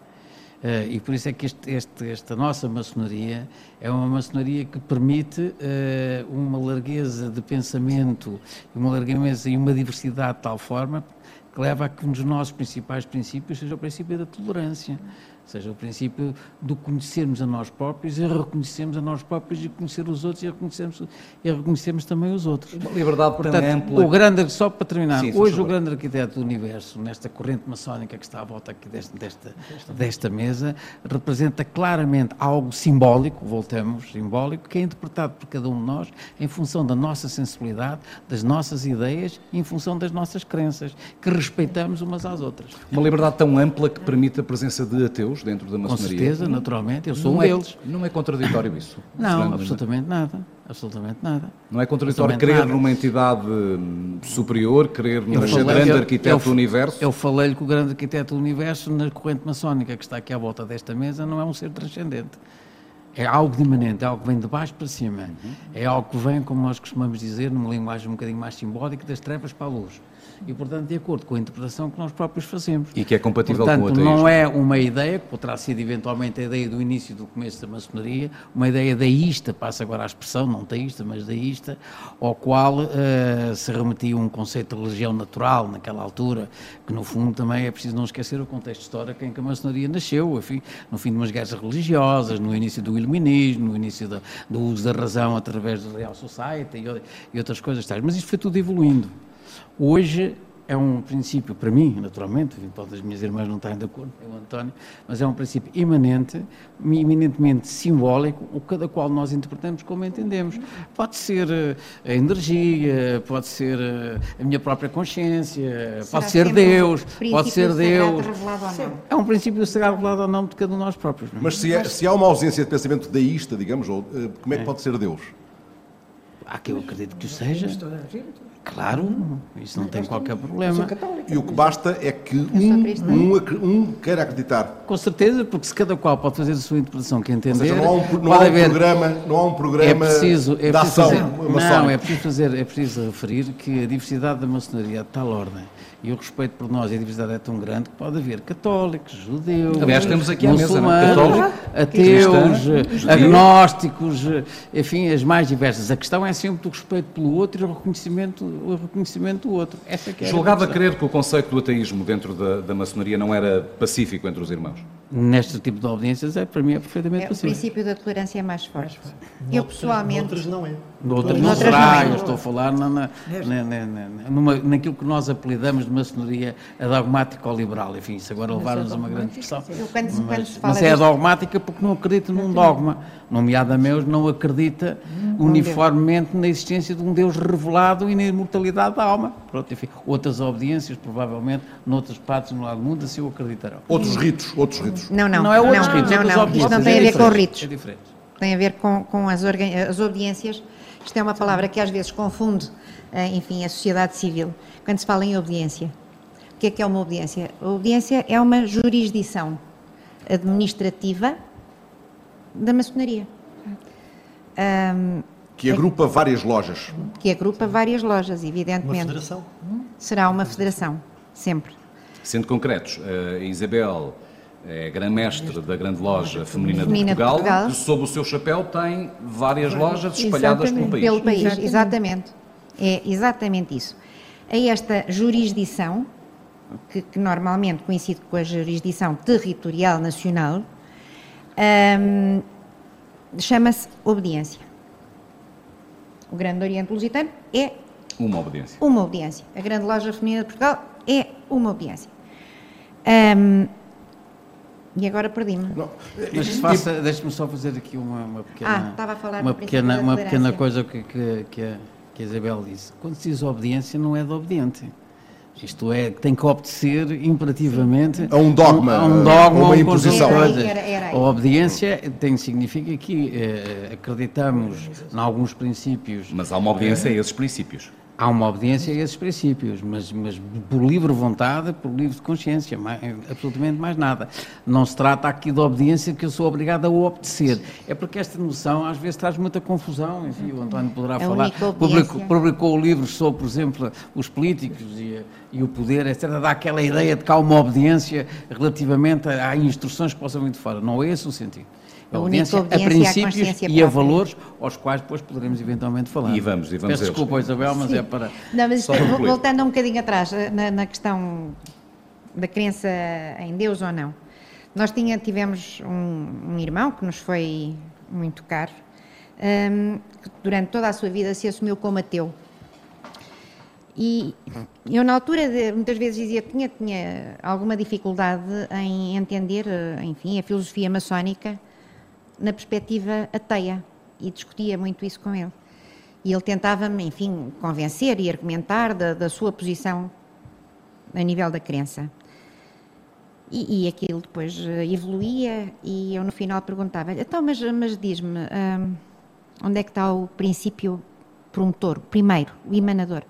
Uh, e por isso é que este, este, esta nossa maçonaria é uma maçonaria que permite uh, uma largueza de pensamento, uma largueza e uma diversidade de tal forma que leva a que um dos nossos principais princípios seja o princípio da tolerância seja, o princípio do conhecermos a nós próprios e reconhecermos a nós próprios e conhecer os outros e reconhecermos, e reconhecermos também os outros. Uma liberdade Portanto, ampla. O grande, só para terminar, Sim, hoje o grande arquiteto do universo, nesta corrente maçónica que está à volta aqui desta, desta, desta mesa, representa claramente algo simbólico, voltamos, simbólico, que é interpretado por cada um de nós em função da nossa sensibilidade, das nossas ideias e em função das nossas crenças, que respeitamos umas às outras. Uma liberdade tão ampla que permite a presença de ateus dentro da maçonaria. Com certeza, naturalmente, eu sou não um é, deles. Não é contraditório isso? Não, absolutamente nada. Absolutamente nada. Não é contraditório crer nada. numa entidade superior, crer no grande eu, arquiteto eu, do universo? Eu falei-lhe que o grande arquiteto do universo, na corrente maçónica que está aqui à volta desta mesa, não é um ser transcendente. É algo de imanente, é algo que vem de baixo para cima. Uhum. É algo que vem, como nós costumamos dizer, numa linguagem um bocadinho mais simbólica, das trevas para a luz e, portanto, de acordo com a interpretação que nós próprios fazemos. E que é compatível portanto, com o ateísmo. não é uma ideia, que poderá ser eventualmente a ideia do início do começo da maçonaria, uma ideia deísta, passa agora a expressão, não teísta, mas deísta, ao qual uh, se remetia um conceito de religião natural naquela altura, que no fundo também é preciso não esquecer o contexto histórico em que a maçonaria nasceu, enfim, no fim de umas guerras religiosas, no início do iluminismo, no início da, do uso da razão através do Real Society e, e outras coisas tais. Mas isto foi tudo evoluindo. Hoje é um princípio, para mim, naturalmente, pode as minhas irmãs não estarem de acordo, é o António, mas é um princípio imanente, eminentemente simbólico, o cada qual nós interpretamos como entendemos. Pode ser eh, a energia, pode ser eh, a minha própria consciência, Será pode ser Deus, pode ser Deus. É um princípio sagrado revelado ou não de cada um de nós próprios. Mas se, é, se há uma ausência de pensamento deísta, digamos, ou, eh, como é que é. pode ser Deus? Há que eu acredito que o seja. Claro, isso não tem qualquer problema. E o que basta é que um, um, um queira acreditar. Com certeza, porque se cada qual pode fazer a sua interpretação que entender. Seja, não há um, não há um programa, não há um programa é preciso, é de ação fazer, Não, é preciso, fazer, é preciso referir que a diversidade da maçonaria é de tal ordem e o respeito por nós e a diversidade é tão grande que pode haver católicos, judeus, Aliás, temos aqui a mesa, não? Ateus, agnósticos, enfim, as mais diversas. A questão é sempre o respeito pelo outro e o reconhecimento, o reconhecimento do outro. Essa é Julgava crer que o conceito do ateísmo dentro da, da maçonaria não era pacífico entre os irmãos? Neste tipo de audiências, é, para mim é perfeitamente É, o possível. princípio da tolerância é mais forte. Eu pessoalmente. Noutras não é. Noutras não será, não é. eu estou a falar na, na, na- na- na- numa- naquilo que nós apelidamos de maçonaria a dogmática ou liberal. Enfim, isso agora levar-nos a uma grande discussão. Mas, mas é dogmática porque não acredita num dogma. Nomeadamente, não acredita uniformemente na existência de um Deus revelado e na imortalidade da alma. Pronto, enfim, outras obediências, provavelmente, noutras partes no lado do mundo, assim o acreditarão. Outros ritos, outros ritos. Não, não. Não é outros não, ritos, não, outras não. Isto não É tem a ver com diferente, ritos. É diferente. Tem a ver com, com as, as obediências. Isto é uma palavra que às vezes confunde, eh, enfim, a sociedade civil, quando se fala em obediência. O que é que é uma obediência? A obediência é uma jurisdição administrativa da maçonaria, Que agrupa várias lojas. que agrupa várias lojas, Uma evidentemente. federação. Será uma federação, sempre. Sendo concretos, a Isabel é grã-mestre da grande loja feminina, Feminina de, de Portugal, Portugal. que sob o seu chapéu tem várias lojas espalhadas pelo país. Pelo país, Exatamente. exatamente. É exatamente isso. A esta jurisdição, que, que normalmente coincide com a jurisdição territorial nacional, hum, chama-se obediência. O Grande Oriente Lusitano é Uma obediência. uma obediência. A Grande Loja Feminina de Portugal é uma obediência. Hum, e agora perdi-me. Mas se faça, deixe-me só fazer aqui uma, uma pequena, Ah, estava a falar uma pequena, uma pequena coisa que, que, que, a, que a Isabel disse. Quando se diz obediência, não é de obediente. Isto é, tem que obedecer imperativamente A um dogma, a um dogma, uma um imposição. Era era- era aí. A obediência tem, significa que eh, acreditamos em alguns princípios Mas há uma obediência a esses princípios. Há uma obediência a esses princípios, mas, mas por livre vontade, por livre consciência, mais, absolutamente mais nada. Não se trata aqui de obediência que eu sou obrigado a obedecer. É porque esta noção às vezes traz muita confusão. Enfim, o António poderá A falar. única obediência. Publicou, publicou livros sobre, por exemplo, os políticos e, e o poder, etc. Dá aquela ideia de que há uma obediência relativamente a, a instruções que possam vir de fora. Não é esse o sentido. É A única a princípios e a valores aos quais depois poderemos eventualmente falar. E vamos, e vamos Peço eles. desculpa, Isabel, mas é para. Não, mas concluir. voltando um bocadinho atrás, eh, na, na questão da crença em Deus ou não. Nós tinha, tivemos um, um irmão que nos foi muito caro, hum, que durante toda a sua vida se assumiu como ateu. E eu, na altura, de- muitas vezes dizia que tinha, tinha alguma dificuldade em entender, eh, enfim, a filosofia maçónica na perspectiva ateia e discutia muito isso com ele. E ele tentava-me, enfim, convencer e argumentar da, da sua posição a nível da crença. E, e aquilo depois eh, evoluía e eu no final perguntava-lhe, então, mas, mas diz-me, hum, onde é que está o princípio promotor, primeiro, o emanador?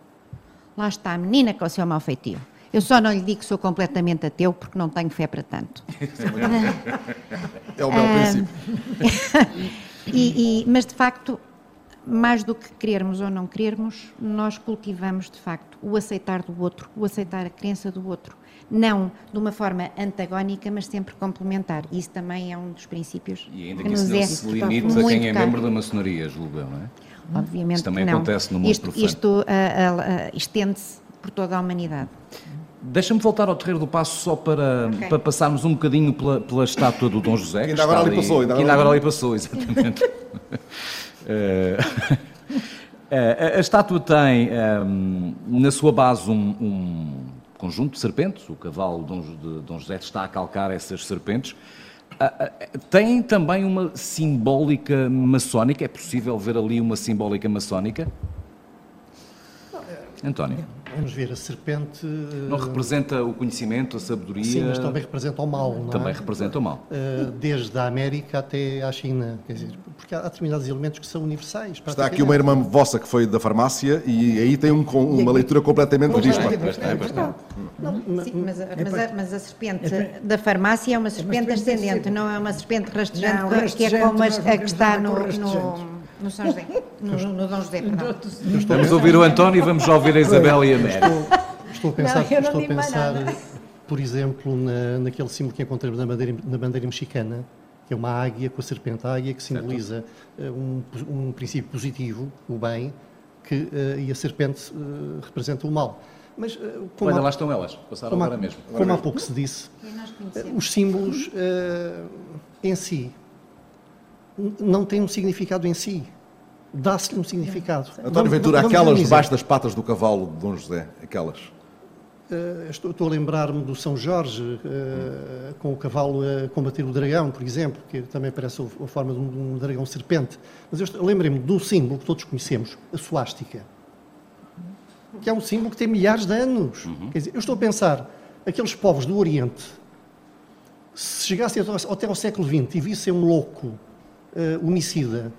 Lá está a menina com o seu mau feitio. Eu só não lhe digo que sou completamente ateu porque não tenho fé para tanto. É o meu princípio. E- e- mas de facto, mais do que querermos ou não querermos, nós cultivamos de facto o aceitar do outro, o aceitar a crença do outro. Não de uma forma antagónica, mas sempre complementar. Isso também é um dos princípios E ainda que que isso não é se limite a muito quem é caro. membro da maçonaria, julgo eu, não é? Obviamente Isso também que não. acontece no mundo Isto, profano. isto ah, ah, estende-se por toda a humanidade. Deixa-me voltar ao Terreiro do Passo só para, Ok. para passarmos um bocadinho pela, pela estátua do Dom José. Que ainda agora ali passou, ainda que ainda agora ali passou, exatamente. Eh, a, a estátua tem ehm, na sua base um, um conjunto de serpentes, o cavalo de Dom José está a calcar essas serpentes. Ah, ah, tem também uma simbólica maçónica, é possível ver ali uma simbólica maçónica? António, Vamos ver, a serpente. eh, não representa o conhecimento, a sabedoria? Sim, mas também representa o mal, não Também é? representa o mal. Eh, Desde a América até à China, quer dizer, porque há determinados elementos que são universais. Está aqui uma irmã vossa que foi da farmácia e aí tem um com- uma leitura completamente dispa. Sim, mas, a- mas a, mas a serpente da farmácia é uma serpente ascendente, não é uma serpente rastejante, que é como a que está no, no, São José, no, no Dom José, perdão. Vamos ouvir o António e vamos ouvir a Isabel e a Mary. Estou a pensar, Não, estou a pensar por exemplo, na, naquele símbolo que encontramos na bandeira, na bandeira mexicana, que é uma águia com a serpente. A águia que simboliza eh, um, um princípio positivo, o bem, que, eh, e a serpente eh, representa o mal. Mas, uh, Olha, há, lá estão elas, passaram agora há, mesmo. Agora como mesmo. há pouco se disse, os símbolos uh, em si não têm um significado em si. Dá-se-lhe um significado. António Ventura, aquelas debaixo das patas do cavalo de Dom José, aquelas. Uh, estou, estou, a lembrar-me do São Jorge, uh, com o cavalo a combater o dragão, por exemplo, que também parece a forma de um, um dragão serpente. Mas eu lembrei-me de um símbolo que todos conhecemos, a suástica que é um símbolo que tem milhares de anos. Uhum. Quer dizer, eu estou a pensar, aqueles povos do Oriente, se chegassem até ao século XX e vissem um louco uh, homicida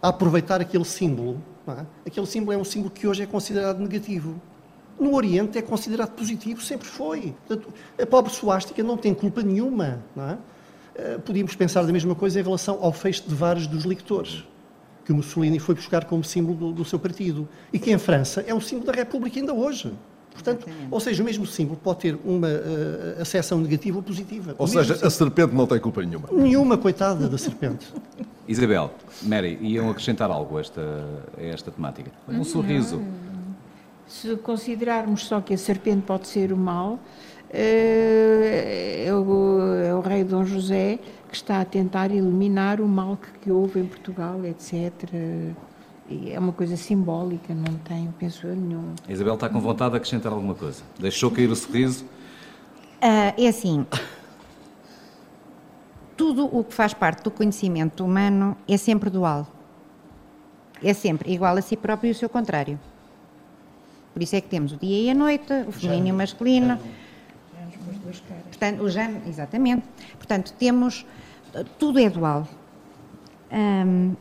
a aproveitar aquele símbolo, é? aquele símbolo é um símbolo que hoje é considerado negativo. No Oriente é considerado positivo, sempre foi. Portanto, a pobre suástica não tem culpa nenhuma. Não é? Uh, podíamos pensar da mesma coisa em relação ao feixe de vários dos lictores que o Mussolini foi buscar como símbolo do, do, seu partido e que em França é um símbolo da República ainda hoje. Portanto, ou seja, o mesmo símbolo pode ter uma uh, acessão negativa ou positiva. Ou seja, símbolo. a serpente não tem culpa nenhuma. Nenhuma, coitada da serpente. Isabel, Mary, iam acrescentar algo a esta, a esta temática? Um sorriso. Se considerarmos só que a serpente pode ser o mal, é o, é o rei Dom José que está a tentar eliminar o mal que, que houve em Portugal, etc. É uma coisa simbólica, não tem, penso eu, nenhum. A Isabel está com vontade de acrescentar alguma coisa. Deixou cair o sorriso? Uh, é assim. Tudo o que faz parte do conhecimento humano é sempre dual. É sempre igual a si próprio e o seu contrário. Por isso é que temos o dia e a noite, o feminino e o masculino. Portanto, o género, exatamente. Portanto, temos tudo é dual. Um,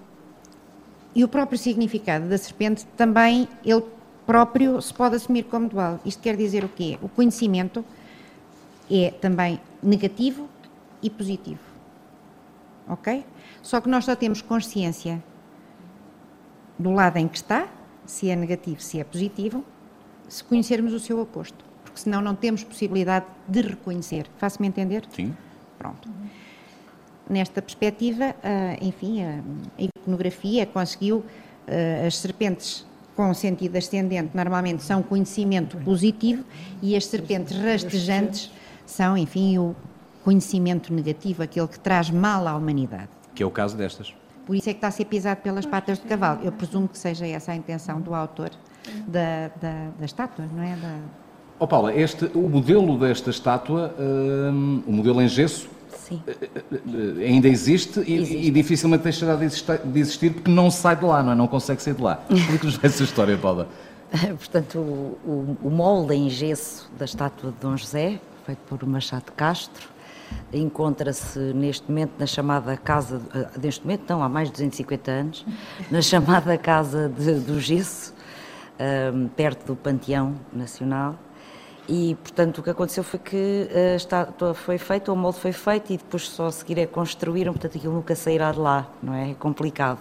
e o próprio significado da serpente também, ele próprio se pode assumir como dual. Isto quer dizer o quê? O conhecimento é também negativo e positivo. Ok? Só que nós só temos consciência do lado em que está, se é negativo, se é positivo, se conhecermos o seu oposto. Porque senão não temos possibilidade de reconhecer. Faço-me entender? Sim. Pronto nesta perspectiva, ah, enfim, a iconografia conseguiu ah, as serpentes com sentido ascendente normalmente são conhecimento positivo e as serpentes rastejantes são, enfim, o conhecimento negativo, aquele que traz mal à humanidade. Que é o caso destas. Por isso é que está a ser pisado pelas patas do cavalo. Eu presumo que seja essa a intenção do autor da, da, da estátua, não é? Da... Oh Paula, este, o modelo desta estátua, um, o modelo em gesso, Sim. Eh, eh, eh, ainda existe, existe. E, e, dificilmente deixará de existir, de existir, porque não sai de lá, não, é? não consegue sair de lá. Explique-nos essa história, Paula. Portanto, o, o, o, molde em gesso da estátua de Dom José, feito por Machado de Castro, encontra-se neste momento na chamada Casa, neste momento não, há mais de 250 anos, na chamada Casa de, do Gesso, um, perto do Panteão Nacional, e, portanto, o que aconteceu foi que a estátua foi feita, o molde foi feito e depois só a seguir é construíram, portanto, aquilo nunca sairá de lá, não é? É complicado.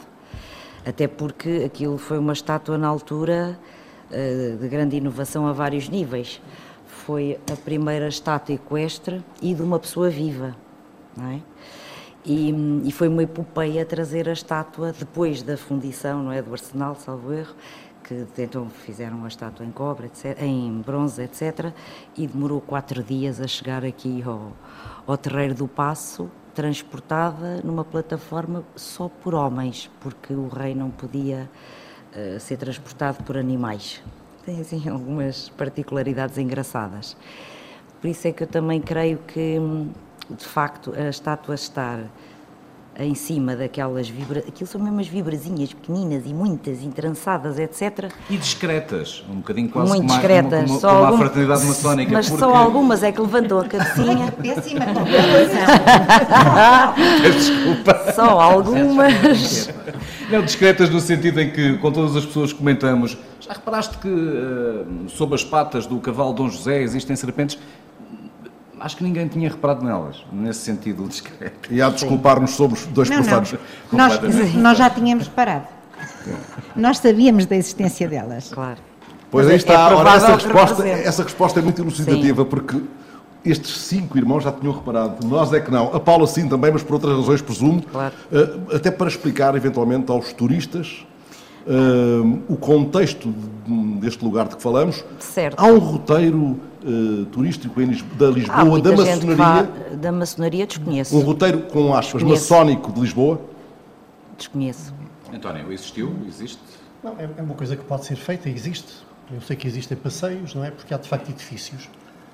Até porque aquilo foi uma estátua na altura eh, de grande inovação a vários níveis. Foi a primeira estátua equestre e de uma pessoa viva, não é? E, e, foi uma epopeia trazer a estátua depois da fundição, não é, do Arsenal, salvo erro, que então fizeram a estátua em cobre, etc, em bronze, etc. E demorou quatro dias a chegar aqui ao, ao Terreiro do Passo, transportada numa plataforma só por homens, porque o rei não podia uh, ser transportado por animais. Tem assim algumas particularidades engraçadas. Por isso é que eu também creio que, de facto, a estátua estar em cima daquelas vibras, aquilo são mesmo as vibrazinhas pequeninas e muitas, entrançadas, etc. E discretas, um bocadinho quase Muito como, discretas, como, como, como algum... a fraternidade maçónica. Mas porque... só algumas é que levantou a cabecinha. Péssima Desculpa. Só algumas. Não, discretas no sentido em que, com todas as pessoas que comentamos, já reparaste que uh, sob as patas do cavalo Dom José existem serpentes? acho que ninguém tinha reparado nelas, nesse sentido discreto. E há de desculpar-nos, somos dois não. Não. Nós, nós já tínhamos reparado. Nós sabíamos da existência delas. Claro. Pois aí é está, é ora, essa resposta, essa resposta é muito elucidativa, sim. porque estes cinco irmãos já tinham reparado, nós é que não. A Paula sim também, mas por outras razões, presumo. Claro. Uh, até para explicar, eventualmente, aos turistas uh, o contexto deste lugar de que falamos. Certo. Há um roteiro uh, turístico da Lisboa, da maçonaria. da maçonaria, desconheço. Um roteiro, com aspas, desconheço. maçónico de Lisboa? Desconheço. António, existiu? Existe? Não, é, é uma coisa que pode ser feita, existe. Eu sei que existem passeios, não é? Porque há de facto edifícios.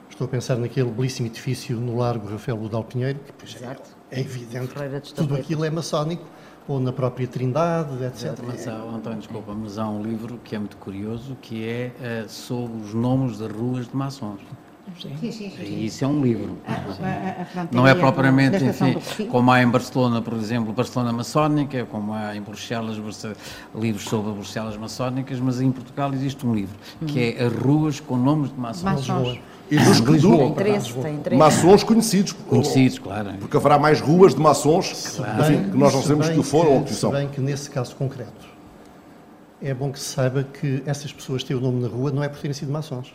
Estou a pensar naquele belíssimo edifício no Largo Rafael Ludal Pinheiro, que Exato. é, é evidente que tudo aquilo é maçónico ou na própria Trindade, etc. Mas há, António, desculpa, mas há um livro que é muito curioso, que é uh, sobre os nomes de ruas de maçons. Sim. Sim, sim, sim. Isso é um livro. A, a, a não é propriamente, enfim, como há em Barcelona, por exemplo, Barcelona maçónica, como há em Bruxelas, livros sobre Bruxelas maçónicas, mas em Portugal existe um livro, que hum. é As Ruas com Nomes de Maçons. maçons. E dos que tem interesse, maçons conhecidos. Conhecidos, claro. Porque haverá mais ruas de maçons claro. enfim, que nós não sabemos que foram ou que são. bem que nesse caso concreto é bom que se saiba que essas pessoas têm o nome na rua não é por terem sido maçons.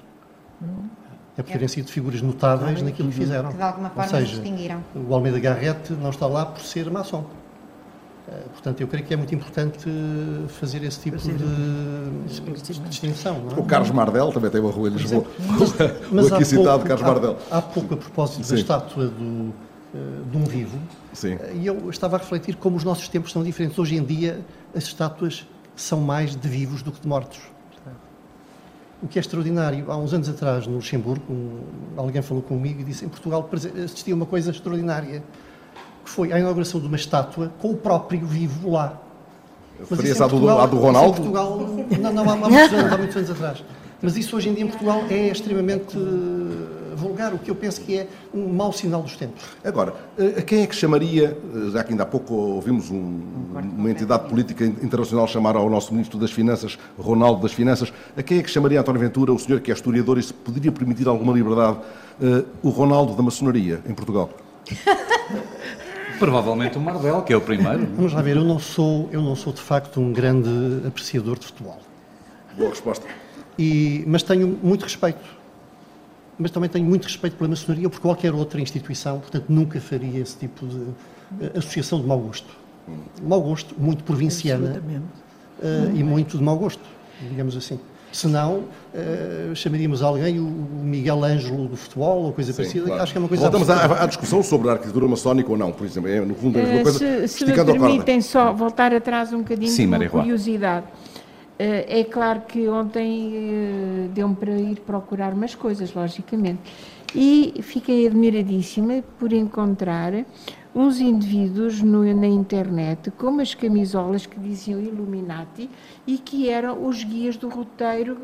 É por terem sido figuras notáveis naquilo que fizeram. Que de alguma forma Ou seja, distinguiram. O Almeida Garrett não está lá por ser maçom. Eh, portanto, eu creio que é muito importante fazer esse tipo de, de distinção. É? O Carlos Mardel também tem uma rua em Lisboa. Mas, o aqui citado Carlos Mardel. Há, há pouco, a propósito Sim. da estátua do, eh, de um vivo, Sim. Eh, e eu estava a refletir como os nossos tempos são diferentes. Hoje em dia, as estátuas são mais de vivos do que de mortos. O que é extraordinário, há uns anos atrás, no Luxemburgo, um, alguém falou comigo e disse em Portugal assistia a uma coisa extraordinária que foi a inauguração de uma estátua com o próprio vivo lá. Referias à do, do Ronaldo? Portugal, não, não, há, há, muitos anos, há muitos anos atrás. Mas isso hoje em dia em Portugal é extremamente uh, vulgar, o que eu penso que é um mau sinal dos tempos. Agora, uh, quem é que chamaria, uh, já que ainda há pouco ouvimos um, uma entidade política internacional chamar ao nosso Ministro das Finanças, Ronaldo das Finanças, a quem é que chamaria António Ventura, o senhor que é historiador e se poderia permitir alguma liberdade, o Ronaldo da maçonaria em Portugal? Provavelmente o Mardel, que é o primeiro. Vamos lá ver, eu não sou, eu não sou de facto um grande apreciador de futebol. Boa resposta. E, mas tenho muito respeito. Mas também tenho muito respeito pela maçonaria ou por qualquer outra instituição, portanto nunca faria esse tipo de uh, associação de mau gosto. Mau gosto, muito provinciana uh, e muito de mau gosto, digamos assim. Senão, uh, chamaríamos alguém o Miguel Ângelo do futebol ou coisa Sim, parecida. Claro. Acho que é uma coisa Voltamos à, à, discussão sobre a arquitetura maçónica ou não, por exemplo. É, no fundo, é uma coisa. Uh, se, se me permitem só voltar atrás um bocadinho Sim, de curiosidade. Uh, é claro que ontem deu-me para ir procurar umas coisas, logicamente. E fiquei admiradíssima por encontrar uns indivíduos no, na internet com umas camisolas que diziam Illuminati e que eram os guias do roteiro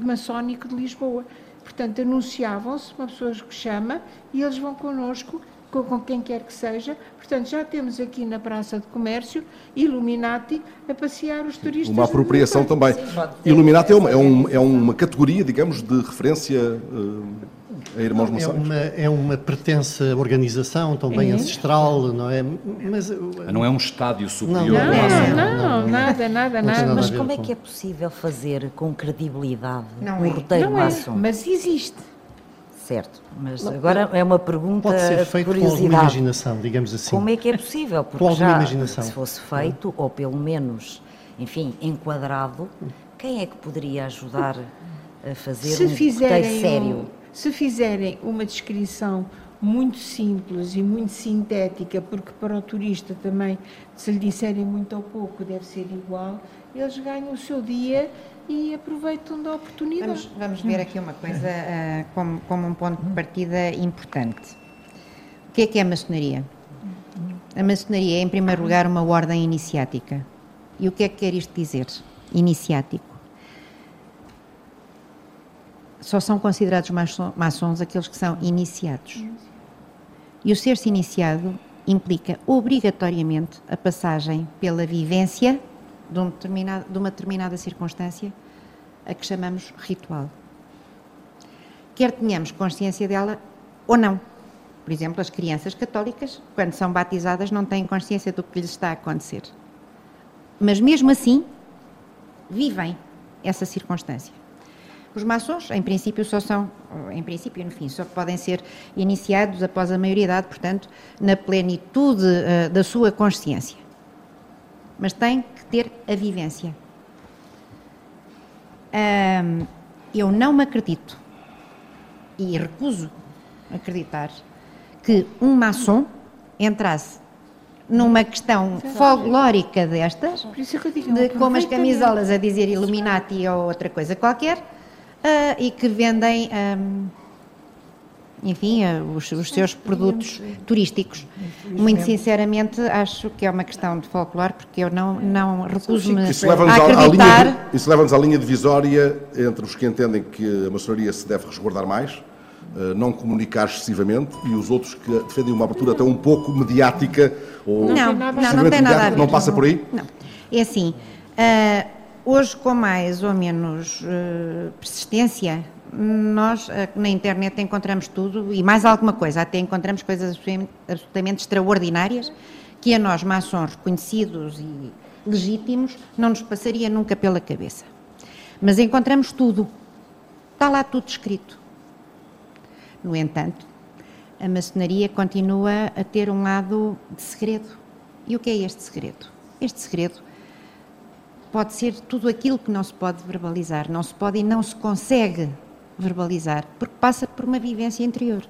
maçónico de Lisboa. Portanto, anunciavam-se, uma pessoa que chama e eles vão connosco, com, com quem quer que seja. Portanto, já temos aqui na Praça de Comércio Illuminati a passear os turistas. Uma apropriação também. Sim, Illuminati é uma, é, um, é uma categoria, digamos, de referência. Uh a Irmãos não, é uma, é uma pertença organização também é. ancestral, não é? Mas, não é um estádio superior. Não, não, não, não nada, nada, nada. Mas como é que é possível fazer com credibilidade não um é. roteiro não? É, mas existe. Certo, mas agora é uma pergunta Pode ser feito com alguma imaginação, digamos assim. Como é que é possível? Porque com já, imaginação. se fosse feito, ou pelo menos, enfim, enquadrado, quem é que poderia ajudar a fazer se um roteiro sério? Um se fizerem uma descrição muito simples e muito sintética, porque para o turista também, se lhe disserem muito ou pouco, deve ser igual, eles ganham o seu dia e aproveitam da oportunidade. Vamos, vamos ver aqui uma coisa uh, como, como um ponto de partida importante. O que é que é a maçonaria? A maçonaria é, em primeiro lugar, uma ordem iniciática. E o que é que quer isto dizer? Iniciático só são considerados maçons aqueles que são iniciados. E o ser-se iniciado implica obrigatoriamente a passagem pela vivência de, um de uma determinada circunstância a que chamamos ritual. Quer tenhamos consciência dela ou não. Por exemplo, as crianças católicas, quando são batizadas, não têm consciência do que lhes está a acontecer. Mas mesmo assim, vivem essa circunstância. Os maçons, em princípio, só são, em princípio, no fim, só podem ser iniciados após a maioridade, portanto, na plenitude uh, da sua consciência. Mas têm que ter a vivência. hum, eu não me acredito e recuso acreditar que um maçom entrasse numa questão folclórica destas, de, com umas camisolas a dizer Illuminati ou outra coisa qualquer, uh, e que vendem, um, enfim, uh, os, os, seus produtos turísticos. Muito sinceramente, acho que é uma questão de folclore, porque eu não, não recuso-me a acreditar... isso leva-nos à linha divisória entre os que entendem que a maçonaria se deve resguardar mais não comunicar excessivamente e os outros que defendem uma abertura até um pouco mediática ou não, não, não tem nada a ver. Não passa por aí? Não. É assim, uh, hoje com mais ou menos uh, persistência, nós uh, na internet encontramos tudo e mais alguma coisa, até encontramos coisas absolutamente extraordinárias que a nós, maçons reconhecidos e legítimos, não nos passaria nunca pela cabeça. Mas encontramos tudo, está lá tudo escrito. No entanto, a maçonaria continua a ter um lado de segredo. E o que é este segredo? Este segredo pode ser tudo aquilo que não se pode verbalizar, não se pode e não se consegue verbalizar, porque passa por uma vivência interior.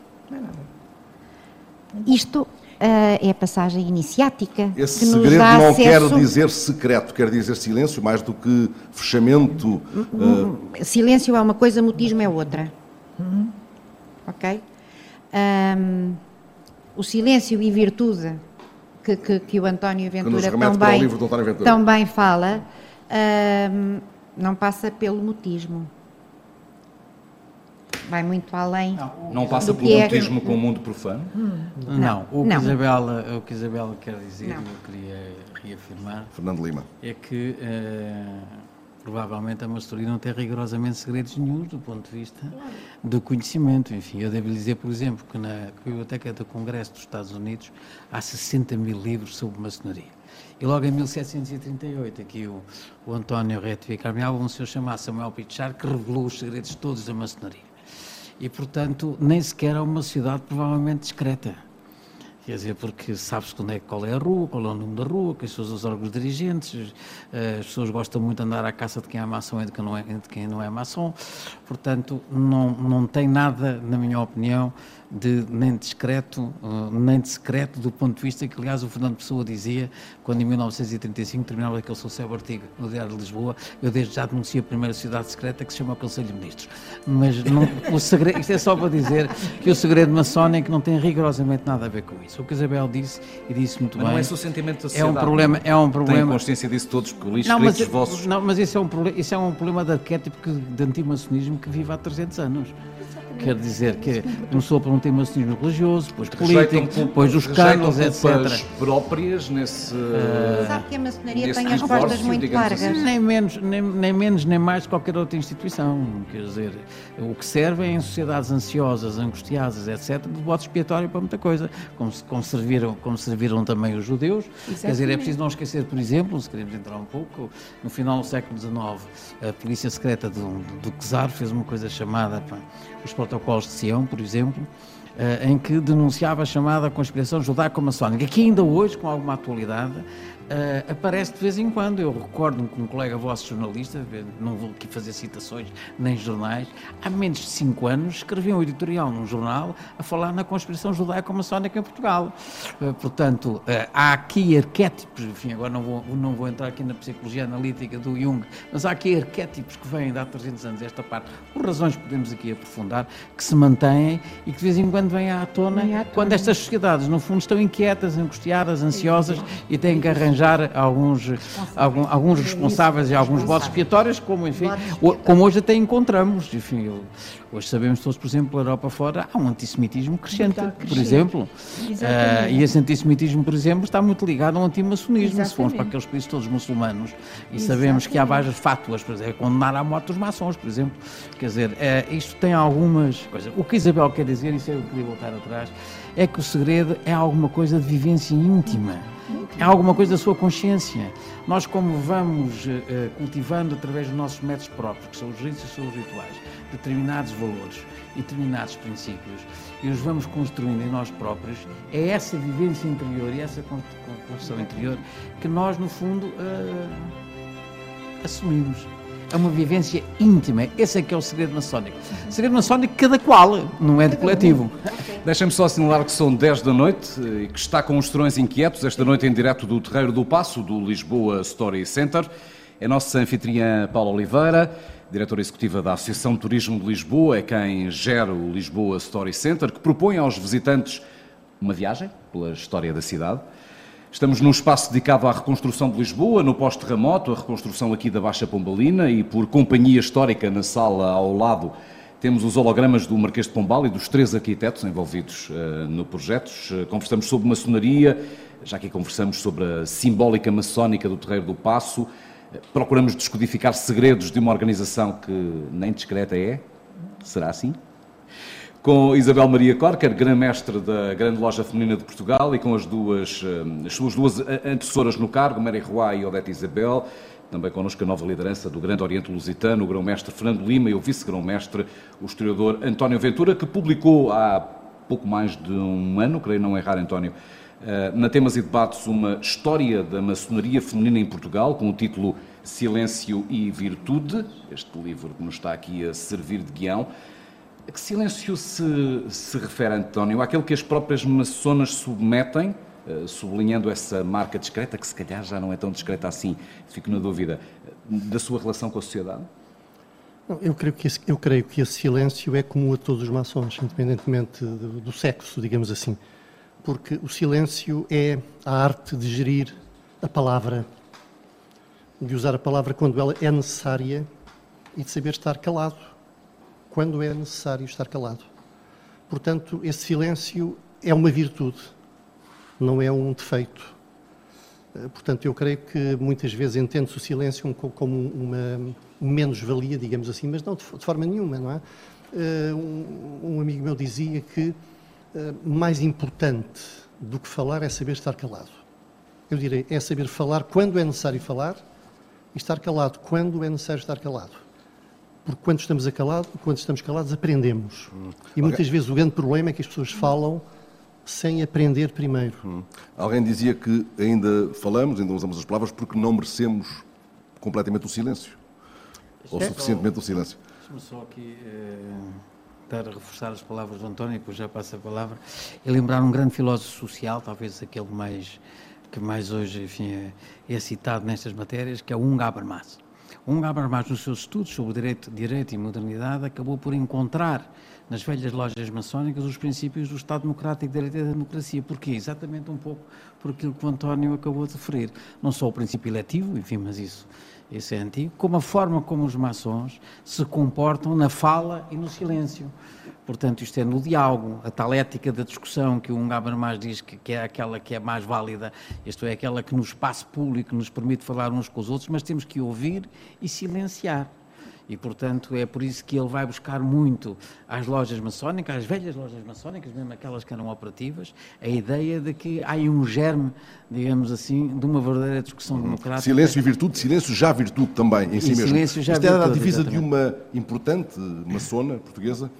Isto uh, é a passagem iniciática. Esse que segredo não acesso... quer dizer secreto, quer dizer silêncio, mais do que fechamento. Uh... Silêncio é uma coisa, mutismo é outra. Uhum ok? Um, o silêncio e virtude que, que, que o António Ventura tão bem, Ventura. tão bem fala, um, não passa pelo mutismo. Vai muito além. Não, não passa pelo é... mutismo com o mundo profano? Hum. Não, não, o, que não. Isabela, o que Isabela quer dizer, não. eu queria reafirmar. Fernando Lima. É que. Uh, provavelmente a maçonaria não tem rigorosamente segredos nenhum do ponto de vista do conhecimento. Enfim, eu devo dizer, por exemplo, que na Biblioteca do Congresso dos Estados Unidos há 60 mil livros sobre maçonaria. E logo em 1738, aqui o, o António Reto Carmial, um senhor chamado Samuel Pichar, que revelou os segredos todos da maçonaria. E, portanto, nem sequer é uma cidade provavelmente discreta. Quer dizer, porque sabe-se é, qual é a rua, qual é o nome da rua, quem são os órgãos dirigentes, eh, as pessoas gostam muito de andar à caça de quem é maçom e de quem não é, de quem não é maçom. Portanto, não, não tem nada, na minha opinião, de, nem discreto, uh, nem de secreto, do ponto de vista que, aliás, o Fernando Pessoa dizia, quando em 1935 terminava aquele seu célebre artigo no Diário de Lisboa, eu desde já denunciei a primeira sociedade secreta que se chama o Conselho de Ministros. Mas não, o segredo, isto é só para dizer que o segredo maçónico não tem rigorosamente nada a ver com isso. O que a Isabel disse, e disse muito mas bem... não é só o sentimento da sociedade. É um problema... É um problema Tem consciência disso todos, porque li não, mas, vossos... Não, mas isso é um, isso é um problema de arquétipo de antimaçonismo que vive há 300 anos. Quer dizer que começou por um tema cinismo religioso, depois político, depois os cânones, etc. próprias nesse. Uh, Sabe que a maçonaria tem as costas muito largas. Assim. Nem menos, nem, nem menos, nem mais qualquer outra instituição. Quer dizer, o que serve é em sociedades ansiosas, angustiadas, etc., de voto expiatório para muita coisa, como, como, serviram, como serviram também os judeus. Exatamente. Quer dizer, é preciso não esquecer, por exemplo, se queremos entrar um pouco, no final do século XIX, a polícia secreta do, do, do Czar fez uma coisa chamada. Pá, os protocolos de Sião, por exemplo, eh, em que denunciava a chamada conspiração judaico-maçónica, que ainda hoje, com alguma atualidade, Uh, aparece de vez em quando. Eu recordo-me que um colega vosso jornalista, não vou aqui fazer citações nem jornais, há menos de cinco anos escreveu um editorial num jornal a falar na conspiração judaico-maçónica em Portugal. Uh, portanto, uh, há aqui arquétipos, enfim, agora não vou, não vou entrar aqui na psicologia analítica do Jung, mas há aqui arquétipos que vêm de há 300 anos esta parte, por razões que podemos aqui aprofundar, que se mantêm e que de vez em quando vêm à tona, à tona. quando estas sociedades, no fundo, estão inquietas, angustiadas, ansiosas e têm que arranjar arranjar alguns, alguns, alguns responsáveis e alguns votos expiatórios, como, enfim, como hoje até encontramos. Enfim, hoje sabemos todos, por exemplo, pela Europa fora, há um antissemitismo crescente, por exemplo. Uh, e esse antissemitismo, por exemplo, está muito ligado ao antimaçonismo. Se formos para aqueles países todos muçulmanos e sabemos que há várias fátuas, por exemplo, condenar a morte dos maçons, por exemplo. Quer dizer, uh, isto tem algumas coisas. O que Isabel quer dizer, isso eu queria voltar atrás, é que o segredo é alguma coisa de vivência íntima é alguma coisa da sua consciência. Nós, como vamos uh, cultivando através dos nossos métodos próprios, que são os ritos e são os rituais, determinados valores e determinados princípios, e os vamos construindo em nós próprios, é essa vivência interior e essa construção interior que nós, no fundo, uh, assumimos. É uma vivência íntima. Esse é que é o segredo maçónico. Segredo maçónico, cada qual, não é de coletivo. Deixem-me só assinalar que são 10 da noite e que está com os trões inquietos esta noite em direto do Terreiro do Passo, do Lisboa Story Center. É nossa anfitriã Paula Oliveira, diretora executiva da Associação de Turismo de Lisboa, é quem gera o Lisboa Story Center, que propõe aos visitantes uma viagem pela história da cidade. Estamos num espaço dedicado à reconstrução de Lisboa, no pós-terremoto, a reconstrução aqui da Baixa Pombalina e por companhia histórica na sala ao lado temos os hologramas do Marquês de Pombal e dos três arquitetos envolvidos uh, no projeto. Uh, conversamos sobre maçonaria, já que conversamos sobre a simbólica maçónica do Terreiro do Passo. Uh, procuramos descodificar segredos de uma organização que nem discreta é. Será assim? Com Isabel Maria Corker, grã-mestre da Grande Loja Feminina de Portugal, e com as, duas, as suas duas antecessoras no cargo, Mary Roy e Odete Isabel. Também connosco a nova liderança do Grande Oriente Lusitano, o grão-mestre Fernando Lima e o vice-grão-mestre, o historiador António Ventura, que publicou há pouco mais de um ano, creio não errar, António, eh, na Temas e Debates, uma história da maçonaria feminina em Portugal, com o título Silêncio e Virtude, este livro que nos está aqui a servir de guião. A que silêncio se, se refere, António? Aquele que as próprias maçonas submetem eh, sublinhando essa marca discreta, que se calhar já não é tão discreta assim, fico na dúvida, da sua relação com a sociedade? Eu, creio que esse, eu creio que esse silêncio é comum a todos os maçons, independentemente do, do sexo, digamos assim. Porque o silêncio é a arte de gerir a palavra, de usar a palavra quando ela é necessária e de saber estar calado quando é necessário estar calado. Portanto, esse silêncio é uma virtude não é um defeito. Eh, portanto, eu creio que muitas vezes entende-se o silêncio como uma menos-valia, digamos assim, mas não de forma nenhuma, não é? Eh, um amigo meu dizia que eh, mais importante do que falar é saber estar calado. Eu direi, é saber falar quando é necessário falar e estar calado quando é necessário estar calado. Porque quando estamos, calado, quando estamos calados, aprendemos. Hum. E muitas okay. vezes o grande problema é que as pessoas falam sem aprender primeiro. Hum. Alguém dizia que ainda falamos, ainda usamos as palavras, porque não merecemos completamente o silêncio. Ou é, suficientemente o silêncio. Deixa-me só aqui eh, dar a reforçar as palavras do António, depois já passa a palavra, e lembrar um grande filósofo social, talvez aquele mais, que mais hoje enfim, é, é citado nestas matérias, que é o Ung Habermas. Um Habermas, nos seus estudos sobre direito, direito e modernidade, acabou por encontrar nas velhas lojas maçónicas os princípios do Estado Democrático de Direito e da Democracia. Porquê? Exatamente um pouco por aquilo que o António acabou de referir. Não só o princípio eletivo, enfim, mas isso, isso é antigo, como a forma como os maçons se comportam na fala e no silêncio. Portanto, isto é no diálogo, a tal ética da discussão que o Habermas diz que, que, é aquela que é mais válida, isto é, aquela que no espaço público nos permite falar uns com os outros, mas temos que ouvir e silenciar. E, portanto, é por isso que ele vai buscar muito às lojas maçónicas, às velhas lojas maçónicas, mesmo aquelas que eram operativas, a ideia de que há um germe, digamos assim, de uma verdadeira discussão democrática. Silêncio e virtude, silêncio já virtude também, em si e mesmo. Silêncio já Isto era a divisa exatamente. de uma importante maçona portuguesa,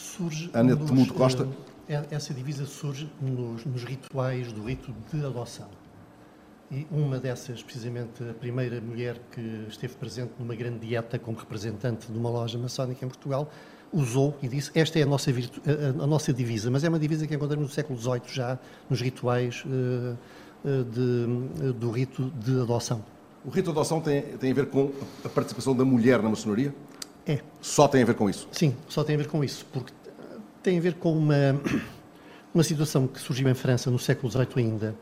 surge Ana Temudo Costa. Eh, essa divisa surge nos, nos rituais do rito de adoção. E uma dessas, precisamente a primeira mulher que esteve presente numa grande dieta como representante de uma loja maçónica em Portugal, usou e disse esta é a nossa, virtu a, a, nossa divisa, mas é uma divisa que encontramos no século XVIII já nos rituais uh, de, do rito de adoção. O rito de adoção tem, tem a ver com a participação da mulher na maçonaria? É. Só tem a ver com isso? Sim, só tem a ver com isso, porque tem a ver com uma, uma situação que surgiu em França no século XVIII ainda,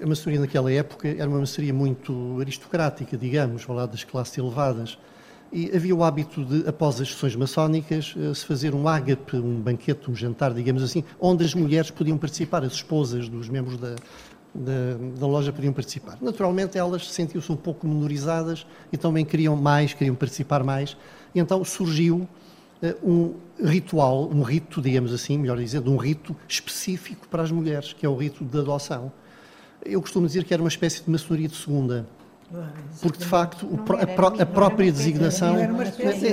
a maçonaria naquela época era uma maçonaria muito aristocrática, digamos, ao lado das classes elevadas. E havia o hábito de, após as sessões maçónicas, eh, se fazer um ágape, um banquete, um jantar, digamos assim, onde as mulheres podiam participar, as esposas dos membros da, da, da loja podiam participar. Naturalmente, elas sentiam-se um pouco menorizadas e também queriam mais, queriam participar mais. E então surgiu uh, um ritual, um rito, digamos assim, melhor dizendo, um rito específico para as mulheres, que é o rito de adoção eu costumo dizer que era uma espécie de maçonaria de segunda. Porque, de facto, a, própria designação,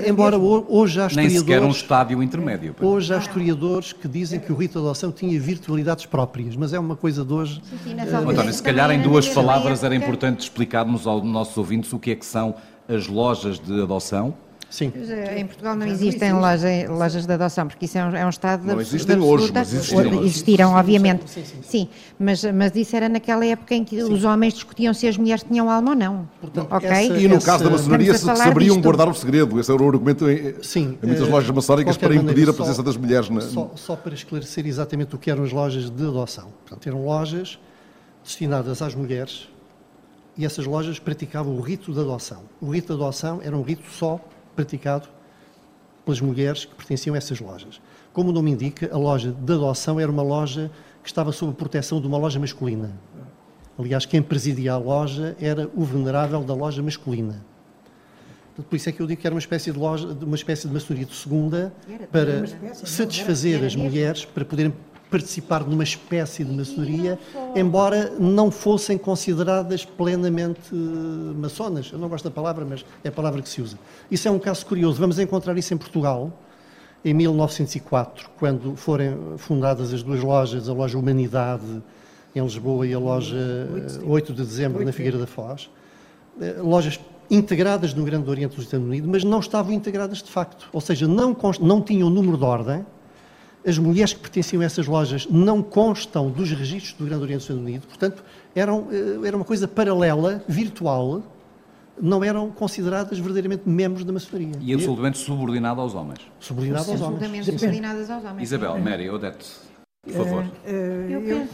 embora hoje há historiadores... Nem sequer um estádio intermédio. Hoje há historiadores que dizem que o rito de adoção tinha virtualidades próprias, mas é uma coisa de hoje... Sim, sim, António, se calhar em duas palavras era importante explicarmos aos nossos ouvintes o que é que são as lojas de adoção. Sim. Em Portugal não existem loja, lojas de adoção, porque isso é um, é um estado Não de, existem hoje, absoluta- mas existiram. Existiram, obviamente. Sim, sim, sim. Sim, mas, mas isso era naquela época em que os homens discutiam se as mulheres tinham alma ou não. Portanto, ok? essa- E no Essa- caso da maçonaria, se saberiam disto. guardar o segredo. Esse era o argumento em, Sim, em muitas eh, lojas maçónicas para impedir maneira, a presença só- das mulheres. Na... Só, só para esclarecer exatamente o que eram as lojas de adoção. Portanto, eram lojas destinadas às mulheres e essas lojas praticavam o rito de adoção. O rito de adoção era um rito só praticado pelas mulheres que pertenciam a essas lojas. Como o nome indica, a loja de adoção era uma loja que estava sob a proteção de uma loja masculina. Aliás, quem presidia a loja era o venerável da loja masculina. Por isso é que eu digo que era uma espécie de loja, uma espécie de maçonaria de segunda para satisfazer as mulheres para poderem participar numa espécie de maçonaria, embora não fossem consideradas plenamente eh, maçonas. Eu não gosto da palavra, mas é a palavra que se usa. Isso é um caso curioso. Vamos encontrar isso em Portugal, em 1904, quando forem fundadas as duas lojas, a loja Humanidade em Lisboa e a loja eh, 8 de dezembro na Figueira da Foz, eh, lojas integradas no Grande Oriente dos Estados Unidos, mas não estavam integradas de facto. Ou seja, não, não tinham número de ordem, as mulheres que pertenciam a essas lojas não constam dos registros do Grande Oriente Unidos, portanto, eram, eh, era uma coisa paralela, virtual, não eram consideradas verdadeiramente membros da maçonaria. E absolutamente subordinado aos homens. Subordinado aos homens. Absolutamente subordinadas aos homens. Isabel, Mary, Odete, por favor. Eh, Eu eu-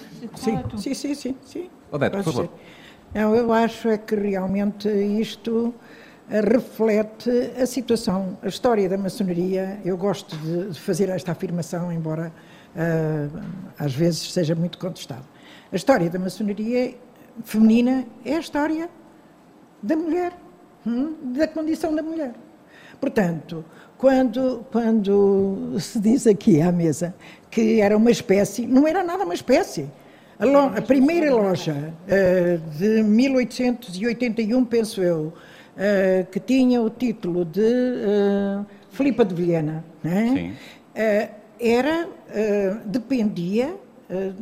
penso, sim, sim, sim, sim. Odete, por favor. Não, eu acho é que realmente isto eh, reflete a situação, a história da maçonaria. Eu gosto de fazer esta afirmação, embora eh, às vezes seja muito contestado. A história da maçonaria feminina é a história da mulher, hum, da condição da mulher. Portanto, quando, quando se diz aqui à mesa que era uma espécie, não era nada uma espécie. A, a primeira loja eh, de 1881, penso eu, eh, que tinha o título de eh, Filipa de Vilhena, né? Eh, era, dependia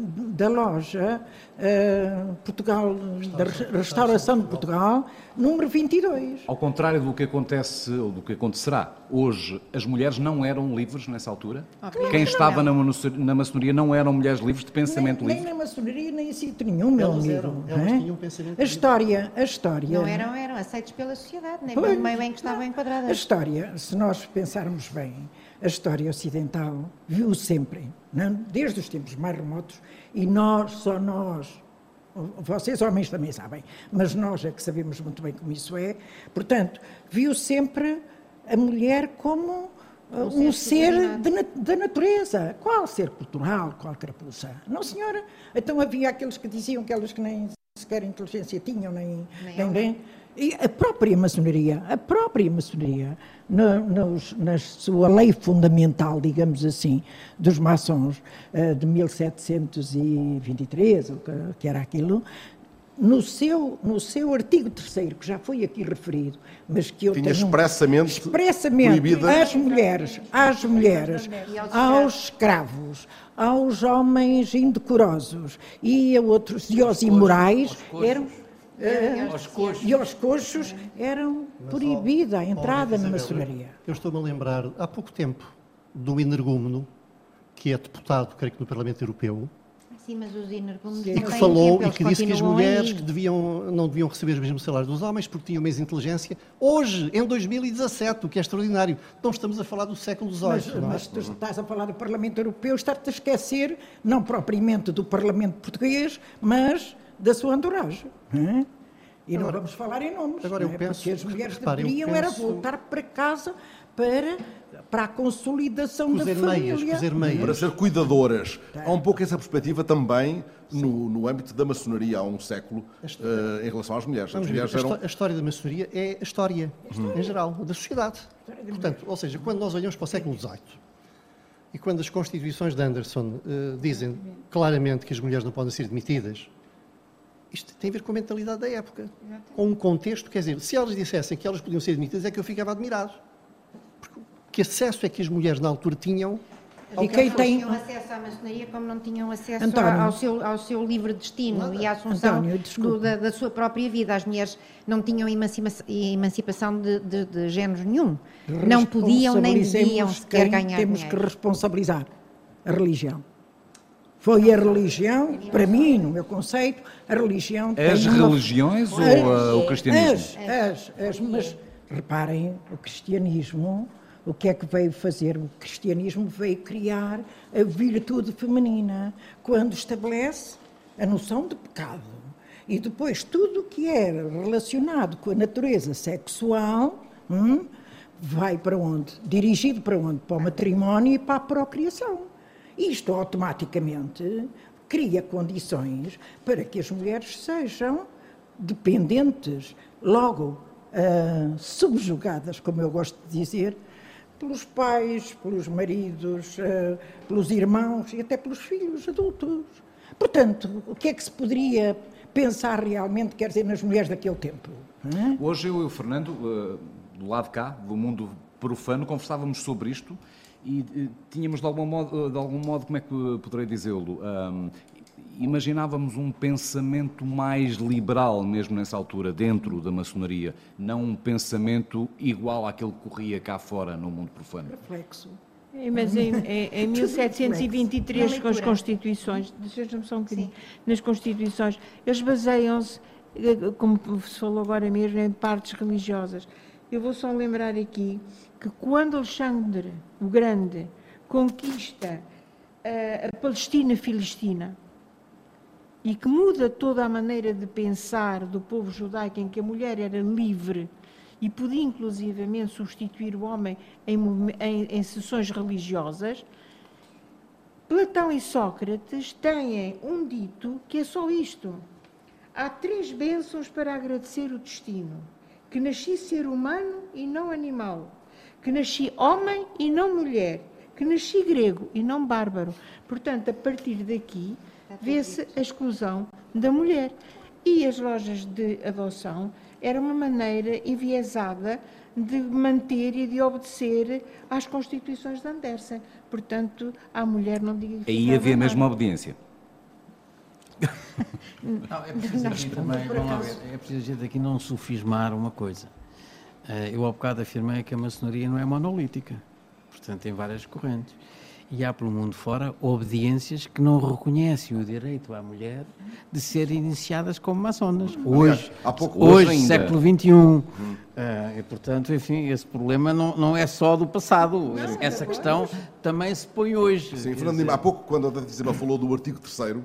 da loja eh, Portugal, da Res- Restauração de Portugal, número 22. Ao contrário do que acontece ou do que acontecerá hoje, as mulheres não eram livres nessa altura? Quem estava na na maçonaria não eram mulheres livres de pensamento nem, nem livre? na maçonaria, nem em sítio nenhum, meu Elas amigo. eram- é? tinham um pensamento a história, a história. Não eram, eram aceitos pela sociedade, nem no meio em que estavam A enquadradas. história, se nós pensarmos bem, a história ocidental viu sempre, não? desde os tempos mais remotos, e nós, só nós, vocês homens também sabem, mas nós é que sabemos muito bem como isso é, portanto, viu sempre a mulher como um ser de na- da natureza. Qual ser cultural, qual carapuça? Não, senhora. Então havia aqueles que diziam que elas que nem sequer inteligência tinham, nem, nem, nem, e a própria maçonaria, a própria maçonaria, na, nos- na sua lei fundamental, digamos assim, dos maçons eh, de 1723, o que, que era aquilo, no seu, no seu artigo 3 que já foi aqui referido, mas que eu Tinha tenho expressamente expressamente proibida- às mulheres, às mulheres, aos escravos, aos homens indecorosos. E a outros e aos imorais eram eh, e aos coxos eram proibida a entrada na maçonaria. Eu estou-me a lembrar, há pouco tempo, do energúmeno, que é deputado, creio que no Parlamento Europeu, Sim, mas os energúmenos e que falou tempo, e que disse que as mulheres que deviam, não deviam receber os mesmos salários dos homens porque tinham mais inteligência. Hoje, em 2017, o que é extraordinário. Não estamos a falar do século XVIII. Mas, é? mas tu estás a falar do Parlamento Europeu, estás-te a esquecer, não propriamente do Parlamento Português, mas da sua entourage. não? E não Agora- vamos falar em nomes. agora eu não é? penso- Porque as mulheres repare, deveriam era penso- voltar para casa para, para a consolidação Cozer da meias, família. cozer meias. para ser cuidadoras. Há um pouco essa perspectiva também no, no âmbito da maçonaria há um século eh, em relação às mulheres. As Vamos mulheres a, eram a história da maçonaria é a história, em geral, da sociedade. Portanto, ou seja, quando nós olhamos para o século XVIII e quando as constituições de Anderson eh, dizem claramente que as mulheres não podem ser demitidas, isto tem a ver com a mentalidade da época, com um contexto, quer dizer, se elas dissessem que elas podiam ser demitidas, é que eu ficava admirado. Porque que acesso é que as mulheres na altura tinham e quem tem tinham acesso à maçonaria como não tinham acesso António, ao, seu, ao seu livre destino nada. e à assunção António, do, da, da, sua própria vida. As mulheres não tinham emancipação, emancipação de, de, de género nenhum. Não podiam nem deviam sequer ganhar Temos dinheiro. que responsabilizar a religião. Foi a religião, para mim, no meu conceito, a religião. As religiões uma... ou uh, o cristianismo? As, as, as, mas reparem, o cristianismo o que é que veio fazer? O cristianismo veio criar a virtude feminina, quando estabelece a noção de pecado. E depois tudo o que era relacionado com a natureza sexual hum, vai para onde? Dirigido para onde? Para o matrimónio e para a procriação. Isto automaticamente cria condições para que as mulheres sejam dependentes, logo uh, subjugadas, como eu gosto de dizer, pelos pais, pelos maridos, uh, pelos irmãos e até pelos filhos adultos. Portanto, o que é que se poderia pensar realmente, quer dizer, nas mulheres daquele tempo? Hoje eu e o Fernando, uh, do lado cá, do mundo profano, conversávamos sobre isto e uh, tínhamos de algum modo, de algum modo como é que poderei dizê-lo, imaginávamos um pensamento mais liberal mesmo nessa altura, dentro da maçonaria, não um pensamento igual àquele que corria cá fora no mundo profano. Reflexo. É, mas em, em, em 1723, com as constituições, deixa-me só um bocadinho, nas constituições, eles baseiam-se, eh, como se falou agora mesmo, em partes religiosas. Eu vou só lembrar aqui que quando Alexandre o Grande conquista a, eh, a Palestina-Filistina, e que muda toda a maneira de pensar do povo judaico, em que a mulher era livre e podia inclusivamente substituir o homem em, em, em sessões religiosas, Platão e Sócrates têm um dito que é só isto. Há três bênçãos para agradecer o destino: que nasci ser humano e não animal, que nasci homem e não mulher, que nasci grego e não bárbaro. Portanto, a partir daqui, vê-se a exclusão da mulher. E as lojas de adoção era uma maneira enviesada de manter e de obedecer às constituições de Andersen. Portanto, a mulher não diga Aí havia mesmo obediência. Não, é preciso, aqui também, ver, é preciso a gente aqui não sofismar uma coisa. Eh, eu há bocado afirmei que a maçonaria não é monolítica, portanto tem várias correntes e há pelo mundo fora obediências que não reconhecem o direito à mulher de serem iniciadas como maçonas. Hoje, há pouco, hoje, hoje século XXI. Hum. Uh, e, portanto, enfim, esse problema não, não é só do passado. Não, Essa questão também se põe hoje. Sim, Fernando Lima, há pouco, quando a Isabel falou do artigo 3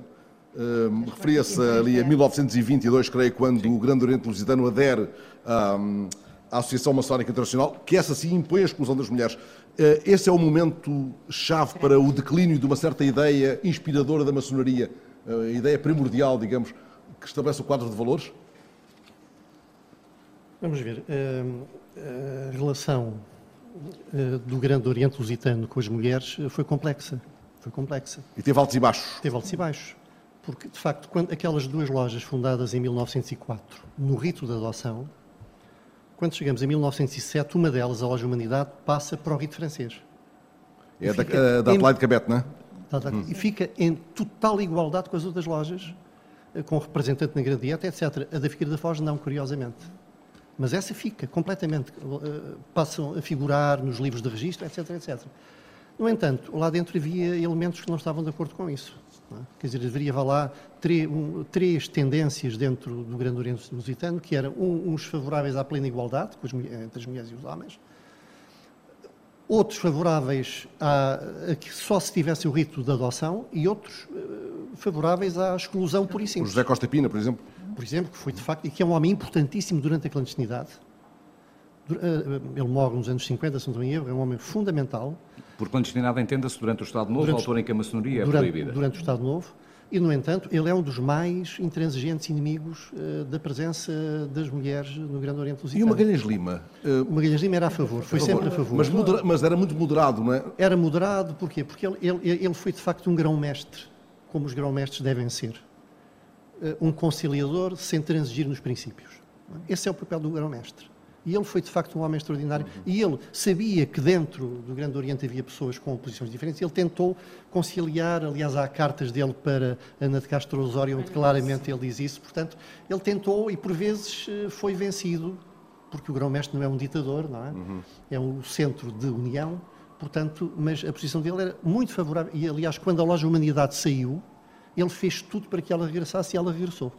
Uh, referia-se ali a 1922, creio, quando o Grande Oriente Lusitano adere um, à Associação Maçónica Internacional, que essa sim impõe a exclusão das mulheres. Eh, esse é o momento chave para o declínio de uma certa ideia inspiradora da maçonaria, eh, a ideia primordial, digamos, que estabelece o quadro de valores? Vamos ver. Eh, a relação do Grande Oriente Lusitano com as mulheres foi complexa. Foi complexa. E teve altos e baixos. Teve altos e baixos. Porque, de facto, quando aquelas duas lojas fundadas em 1904, no rito da adoção, quando chegamos em 1907, uma delas, a Loja Humanidade, passa para o rito francês. É da, uh, da Adelaide Cabete, não é? Hum. E fica em total igualdade com as outras lojas, eh, com representante na Gradieta, etc. A da Figueira da Foz, não, curiosamente. Mas essa fica completamente. Uh, passam a figurar nos livros de registro, etc, etc. No entanto, lá dentro havia elementos que não estavam de acordo com isso. É? Quer dizer, haveria lá três, um, três, tendências dentro do Grande Oriente Lusitano, que eram um, uns favoráveis à plena igualdade as, entre as mulheres e os homens, outros favoráveis a, a, que só se tivesse o rito da adoção e outros uh, favoráveis à exclusão por e simples. O José Costa Pina, por exemplo. Por exemplo, que foi de facto, e que é um homem importantíssimo durante a clandestinidade. Eh, eh, ele morre nos anos 50, se não estou em erro, é um homem fundamental por clandestinidade entenda-se durante o Estado Novo, durante, a altura em que a maçonaria é durante, proibida. Durante o Estado Novo. E, no entanto, ele é um dos mais intransigentes inimigos uh, da presença das mulheres no Grande Oriente Lusitano. E o Magalhães Lima? Uh, o Magalhães Lima era a favor, foi a favor. sempre a favor. Mas, modera mas, era muito moderado, não é? Era moderado, porquê? Porque ele, ele, ele foi, de facto, um grão-mestre, como os grão-mestres devem ser. Uh, um conciliador sem transigir nos princípios. Esse é o papel do grão-mestre. E ele foi, de facto, um homem extraordinário. Uhum. E ele sabia que dentro do Grande Oriente havia pessoas com posições diferentes. Ele tentou conciliar, aliás, há cartas dele para Ana de Castro Osório, onde claramente ele diz isso. Portanto, ele tentou e, por vezes, eh, foi vencido, porque o grão-mestre não é um ditador, não é? Uhum. É um centro de união. Portanto, mas a posição dele era muito favorável. E, aliás, quando a loja Humanidade saiu, ele fez tudo para que ela regressasse e ela regressou.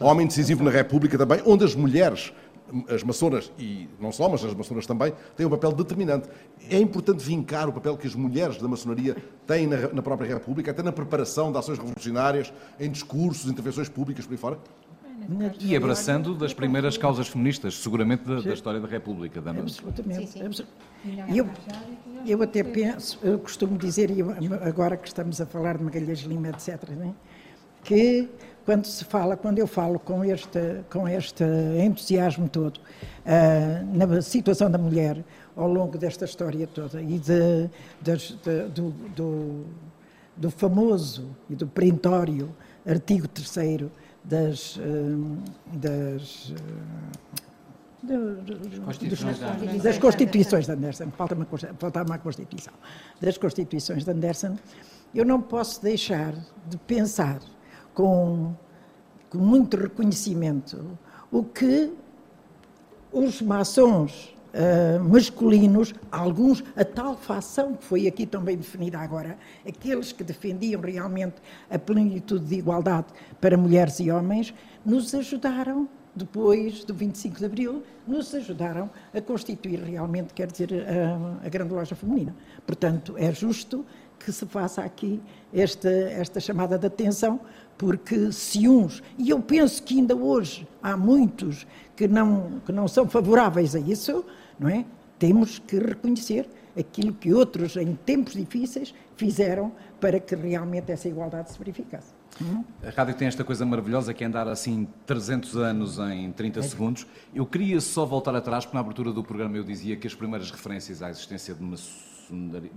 Homem decisivo na República também, onde as mulheres as maçonas, e não só, mas as maçonas também, têm um papel determinante. É importante vincar o papel que as mulheres da maçonaria têm na, na própria República, até na preparação de ações revolucionárias, em discursos, intervenções públicas por aí fora? E abraçando das primeiras causas feministas, seguramente da, da história da República. Da Absolutamente. Sim, sim. Eu, eu até penso, eu costumo dizer, agora que estamos a falar de Magalhães Lima, etc., né, que quando se fala, quando eu falo com este, com este entusiasmo todo uh, na situação da mulher ao longo desta história toda e de, de, de, do, do, do, famoso e do perentório artigo 3 das, uh, das Constituições das Constituições de Anderson, falta uma, falta uma Constituição, das Constituições de Anderson, eu não posso deixar de pensar com, com muito reconhecimento o que os maçons uh, masculinos, alguns, a tal facção que foi aqui também definida agora, aqueles que defendiam realmente a plenitude de igualdade para mulheres e homens, nos ajudaram depois do 25 de Abril, nos ajudaram a constituir realmente, quer dizer, a, a grande loja feminina. Portanto, é justo que se faça aqui esta, esta chamada de atenção, porque se uns, e eu penso que ainda hoje há muitos que não, que não são favoráveis a isso, não é? Temos que reconhecer aquilo que outros, em tempos difíceis, fizeram para que realmente essa igualdade se verificasse. Hum? A rádio tem esta coisa maravilhosa que é andar assim 300 anos em 30 é. segundos. Eu queria só voltar atrás, porque na abertura do programa eu dizia que as primeiras referências à existência de uma de,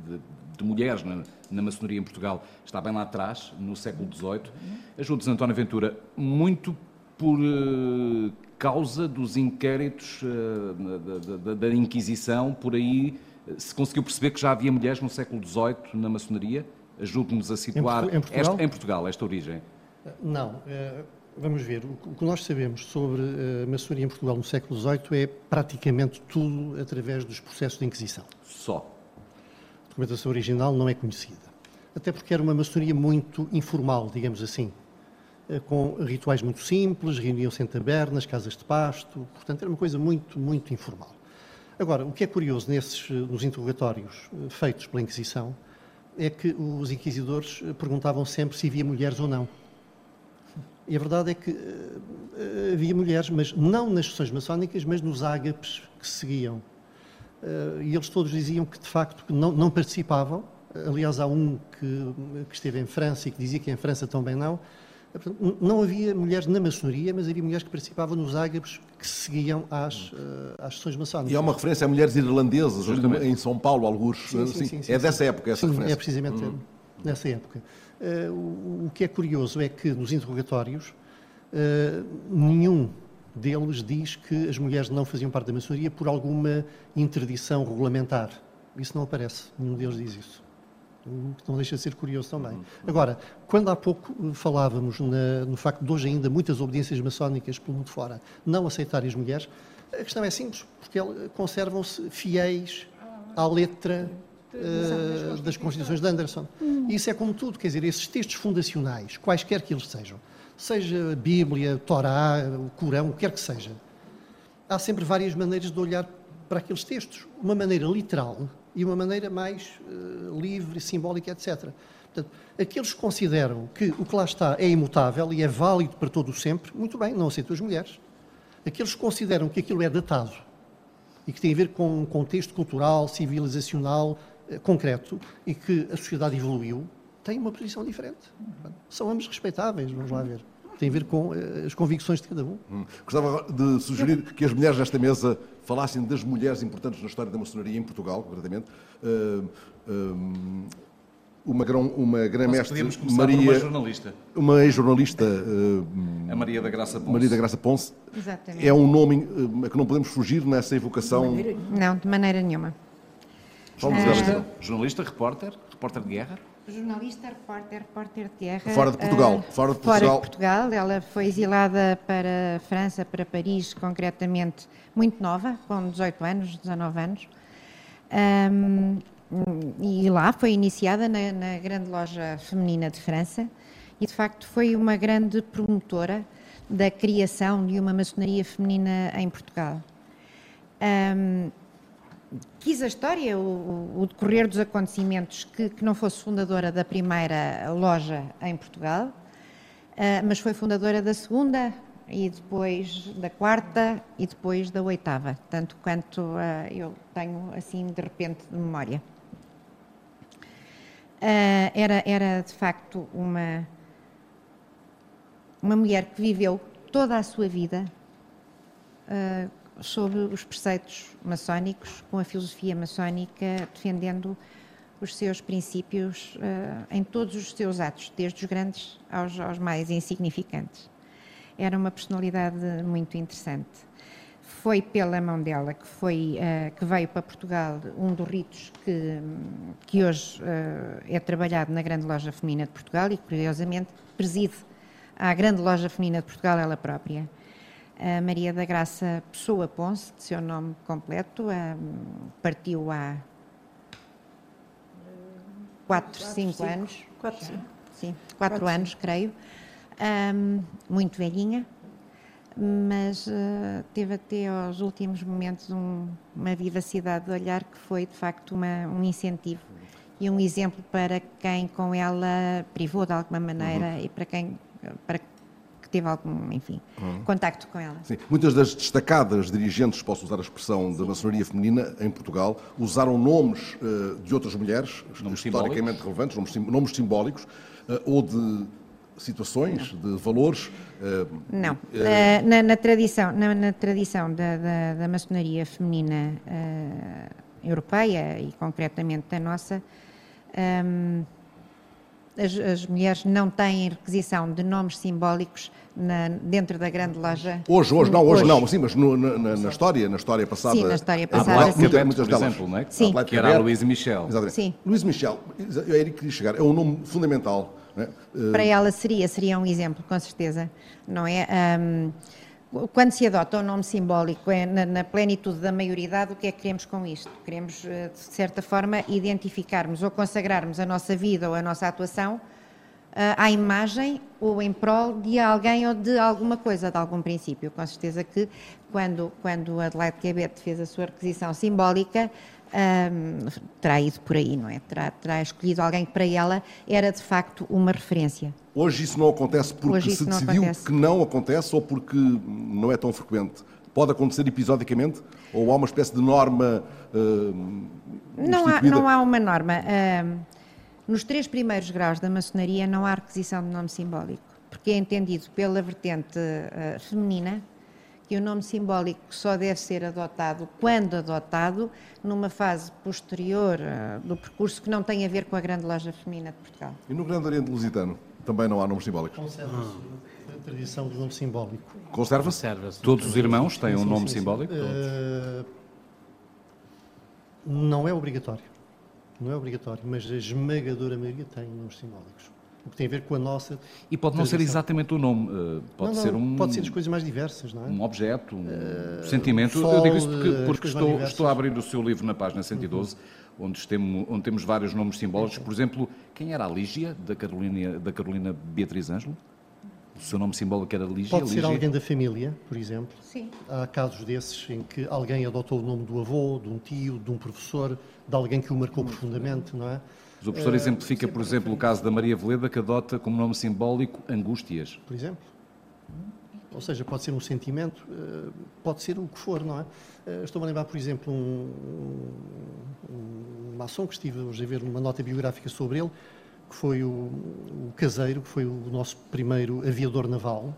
de mulheres na, na, maçonaria em Portugal está bem lá atrás, no século XVIII. Ajudes, António Ventura, muito por uh, causa dos inquéritos uh, da, da, da, Inquisição, por aí uh, se conseguiu perceber que já havia mulheres no século XVIII na maçonaria? Ajude-nos a situar em, Portugal? Esta, em Portugal esta origem. Não. Vamos ver, o que nós sabemos sobre a maçonaria em Portugal no século XVIII é praticamente tudo através dos processos de Inquisição. Só? Documentação original não é conhecida. Até porque era uma maçonaria muito informal, digamos assim, eh, com rituais muito simples, reuniam-se em tabernas, casas de pasto, portanto era uma coisa muito, muito informal. Agora, o que é curioso nesses, eh, nos interrogatórios eh, feitos pela Inquisição é que os inquisidores perguntavam sempre se havia mulheres ou não. E a verdade é que havia mulheres, mas não nas sessões maçónicas, mas nos ágapes que seguiam. Eh, e eles todos diziam que de facto não, não participavam. Aliás, há um que, que, esteve em França e que dizia que em França também não. Não havia mulheres na maçonaria, mas havia mulheres que participavam nos ágabos que seguiam às, eh, às sessões maçónicas. E há uma referência a mulheres irlandesas, Justamente. em São Paulo, alguns. Sim, sim, sim, sim é dessa época essa sim, referência. É precisamente hum. nessa época. Uh, o, o, que é curioso é que nos interrogatórios uh, nenhum deles diz que as mulheres não faziam parte da maçonaria por alguma interdição regulamentar. Isso não aparece, nenhum deles diz isso. O que não deixa de ser curioso também. Agora, quando há pouco falávamos na, no facto de hoje ainda muitas obediências maçónicas pelo mundo fora não aceitarem as mulheres, a questão é simples, porque conservam-se fiéis à letra uh, das Constituições de Anderson. E isso é como tudo, quer dizer, esses textos fundacionais, quaisquer que eles sejam, seja a Bíblia, Torá, o Corão, o que quer que seja, há sempre várias maneiras de olhar para aqueles textos. Uma maneira literal e uma maneira mais uh, livre, simbólica, etc. Portanto, aqueles que consideram que o que lá está é imutável e é válido para todo o sempre, muito bem, não aceitam as mulheres. Aqueles que consideram que aquilo é datado e que tem a ver com um contexto cultural, civilizacional, uh, concreto e que a sociedade evoluiu, têm uma posição diferente. São ambos respeitáveis, vamos lá ver. Tem a ver com uh, as convicções de cada um. Hum. Gostava de sugerir que as mulheres desta mesa falassem das mulheres importantes na história da maçonaria em Portugal, concretamente. Uh, uh, uma, grão, uma grã-mestre Maria, uma jornalista. Uma ex-jornalista, uh, a Maria da Graça Ponce. Maria da Graça Ponce. Exatamente. É um nome uh, que não podemos fugir nessa evocação. De não, de maneira nenhuma. Jornalista, jornalista, repórter, repórter de guerra. Jornalista, repórter, repórter de guerra. Fora de Portugal. Uh, fora de Portugal. Fora de Portugal. Ela foi exilada para a França, para Paris, concretamente, muito nova, com 18 anos, 19 anos. Um, e lá foi iniciada na, na, grande loja feminina de França e de facto foi uma grande promotora da criação de uma maçonaria feminina em Portugal. Um, quis a história, o, o, decorrer dos acontecimentos, que, que, não fosse fundadora da primeira loja em Portugal, uh, mas foi fundadora da segunda e depois da quarta e depois da oitava, tanto quanto uh, eu tenho assim de repente de memória. Uh, era, era de facto uma, uma mulher que viveu toda a sua vida uh, sob os preceitos maçónicos, com a filosofia maçónica, defendendo os seus princípios uh, em todos os seus atos, desde os grandes aos, aos mais insignificantes. Era uma personalidade muito interessante foi pela mão dela que, foi, uh, que veio para Portugal um dos ritos que, que hoje uh, é trabalhado na Grande Loja Feminina de Portugal e curiosamente, preside a Grande Loja Feminina de Portugal ela própria. A Maria da Graça Pessoa Ponce, de seu nome completo, uh, partiu há 4, 5 anos. 4, Sim, 4 anos, creio. Um, muito velhinha, mas uh, teve até aos últimos momentos um, uma vivacidade de olhar que foi de facto uma, um incentivo e um exemplo para quem com ela privou de alguma maneira uhum. e para quem para que teve algum, enfim, uhum. contacto com ela. Sim. Muitas das destacadas dirigentes, posso usar a expressão, da maçonaria feminina em Portugal, usaram nomes uh, de outras mulheres, nomes historicamente simbólicos. relevantes, nomes, nomes simbólicos, uh, ou de situações, não. de valores? Uh, não. Uh, na, na, tradição, na, na tradição da, da, da, maçonaria feminina uh, europeia e concretamente da nossa, um, as, as, mulheres não têm requisição de nomes simbólicos na, dentro da grande loja. Hoje, hoje, não, hoje, hoje. não, sim, mas no, na, na, história, na história passada. Sim, na história passada. Sim. Muitas, muitas por exemplo, não é? Sim. Que era a Louise Michel. Exatamente. Sim. Louise Michel, eu era que queria chegar, é um nome fundamental é? Para ela seria, seria um exemplo, com certeza, não é? Um, quando se adota o um nome simbólico é na, na, plenitude da maioridade, o que é que queremos com isto? Queremos, eh, de certa forma, identificarmos ou consagrarmos a nossa vida ou a nossa atuação uh, à imagem ou em prol de alguém ou de alguma coisa, de algum princípio. Com certeza que quando, quando Adelaide Quebet fez a sua requisição simbólica, um, terá ido por aí, não é? Terá, terá escolhido alguém que para ela era de facto uma referência. Hoje isso não acontece porque se decidiu acontece. que não acontece ou porque não é tão frequente? Pode acontecer episodicamente? Ou há uma espécie de norma uh, não, há, não há uma norma. Uh, nos três primeiros graus da maçonaria não há requisição de nome simbólico, porque é entendido pela vertente uh, feminina que o nome simbólico só deve ser adotado, quando adotado, numa fase posterior uh, do percurso que não tem a ver com a grande loja feminina de Portugal. E no Grande Oriente Lusitano também não há nomes simbólicos? Conserva-se a tradição do nome simbólico. Conserva-se? Conserva Todos os irmãos têm um nome sim, simbólico? Uh, não é obrigatório. Não é obrigatório, mas a esmagadora maioria tem nomes simbólicos o que tem a ver com a nossa. E pode não ser exatamente o nome, eh, pode não, ser um. Pode ser as coisas mais diversas, não é? Um objeto, um uh, sentimento. Sol, Eu digo isso porque, porque estou, estou a abrir o seu livro na página 112, uhum. onde, temos, onde temos vários nomes simbólicos. Por exemplo, quem era a Lígia, da Carolina, da Carolina Beatriz Ângelo? O seu nome simbólico era Lígia? Pode ser Lígia? alguém da família, por exemplo. Sim. Há casos desses em que alguém adotou o nome do avô, de um tio, de um professor, de alguém que o marcou profundamente, não é? Mas o professor exemplifica, por exemplo, o caso da Maria Veleda, que adota como nome simbólico angústias. Por exemplo. Ou seja, pode ser um sentimento, eh, pode ser o que for, não é? Eh, estou-me a lembrar, por exemplo, um, um maçom que estive hoje a ver uma nota biográfica sobre ele, que foi o, o caseiro, que foi o nosso primeiro aviador naval,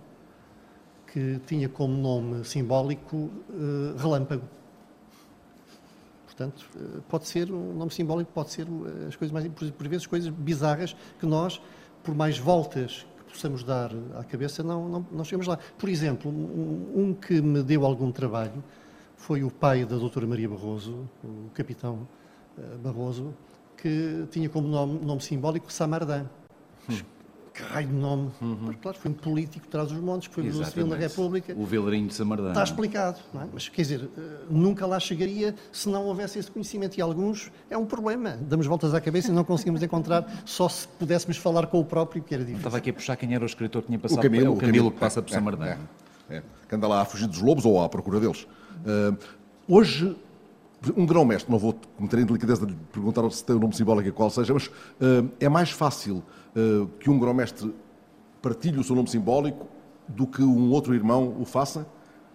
que tinha como nome simbólico uh, relâmpago Portanto, eh, pode ser um nome simbólico, pode ser eh, as coisas mais, por vezes, coisas bizarras que nós, por mais voltas que possamos dar à cabeça, não, não, não chegamos lá. Por exemplo, um, um, que me deu algum trabalho foi o pai da doutora Maria Barroso, o capitão uh, Barroso, que tinha como nome, nome simbólico Samardã. Hum que raio de nome. Uhum. Claro, foi um político traz os montes, que foi o Civil da República. O Velarinho de Samardã. Está explicado, não é? Mas, quer dizer, eh, nunca lá chegaria se não houvesse esse conhecimento. E alguns é um problema. Damos voltas à cabeça e não conseguimos encontrar, só se pudéssemos falar com o próprio, que era difícil. Estava aqui a puxar quem era o escritor que tinha passado o Camilo, o Camilo, que passa por é, Samardã. É, é, que anda lá a fugir dos lobos ou à procura deles. Uh, hoje, um grão-mestre, não vou cometer a indelicadeza de lhe perguntar se tem o um nome simbólico qual seja, mas uh, é mais fácil que um grão-mestre partilhe o seu nome simbólico do que um outro irmão o faça?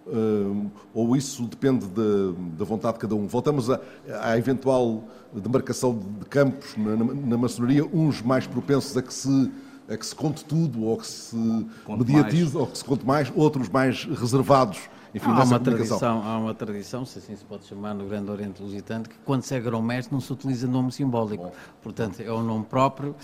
Uh, ou isso depende de, da vontade de cada um? Voltamos à, à eventual demarcação de campos na, na, na, maçonaria, uns mais propensos a que se a que se conte tudo, ou que se conte mediatize, mais. ou que se conte mais, outros mais reservados enfim, há uma tradição, há uma tradição, se assim se pode chamar, no Grande Oriente Lusitano, que quando se é grão-mestre não se utiliza nome simbólico. Bom. Portanto, é o um nome próprio uh,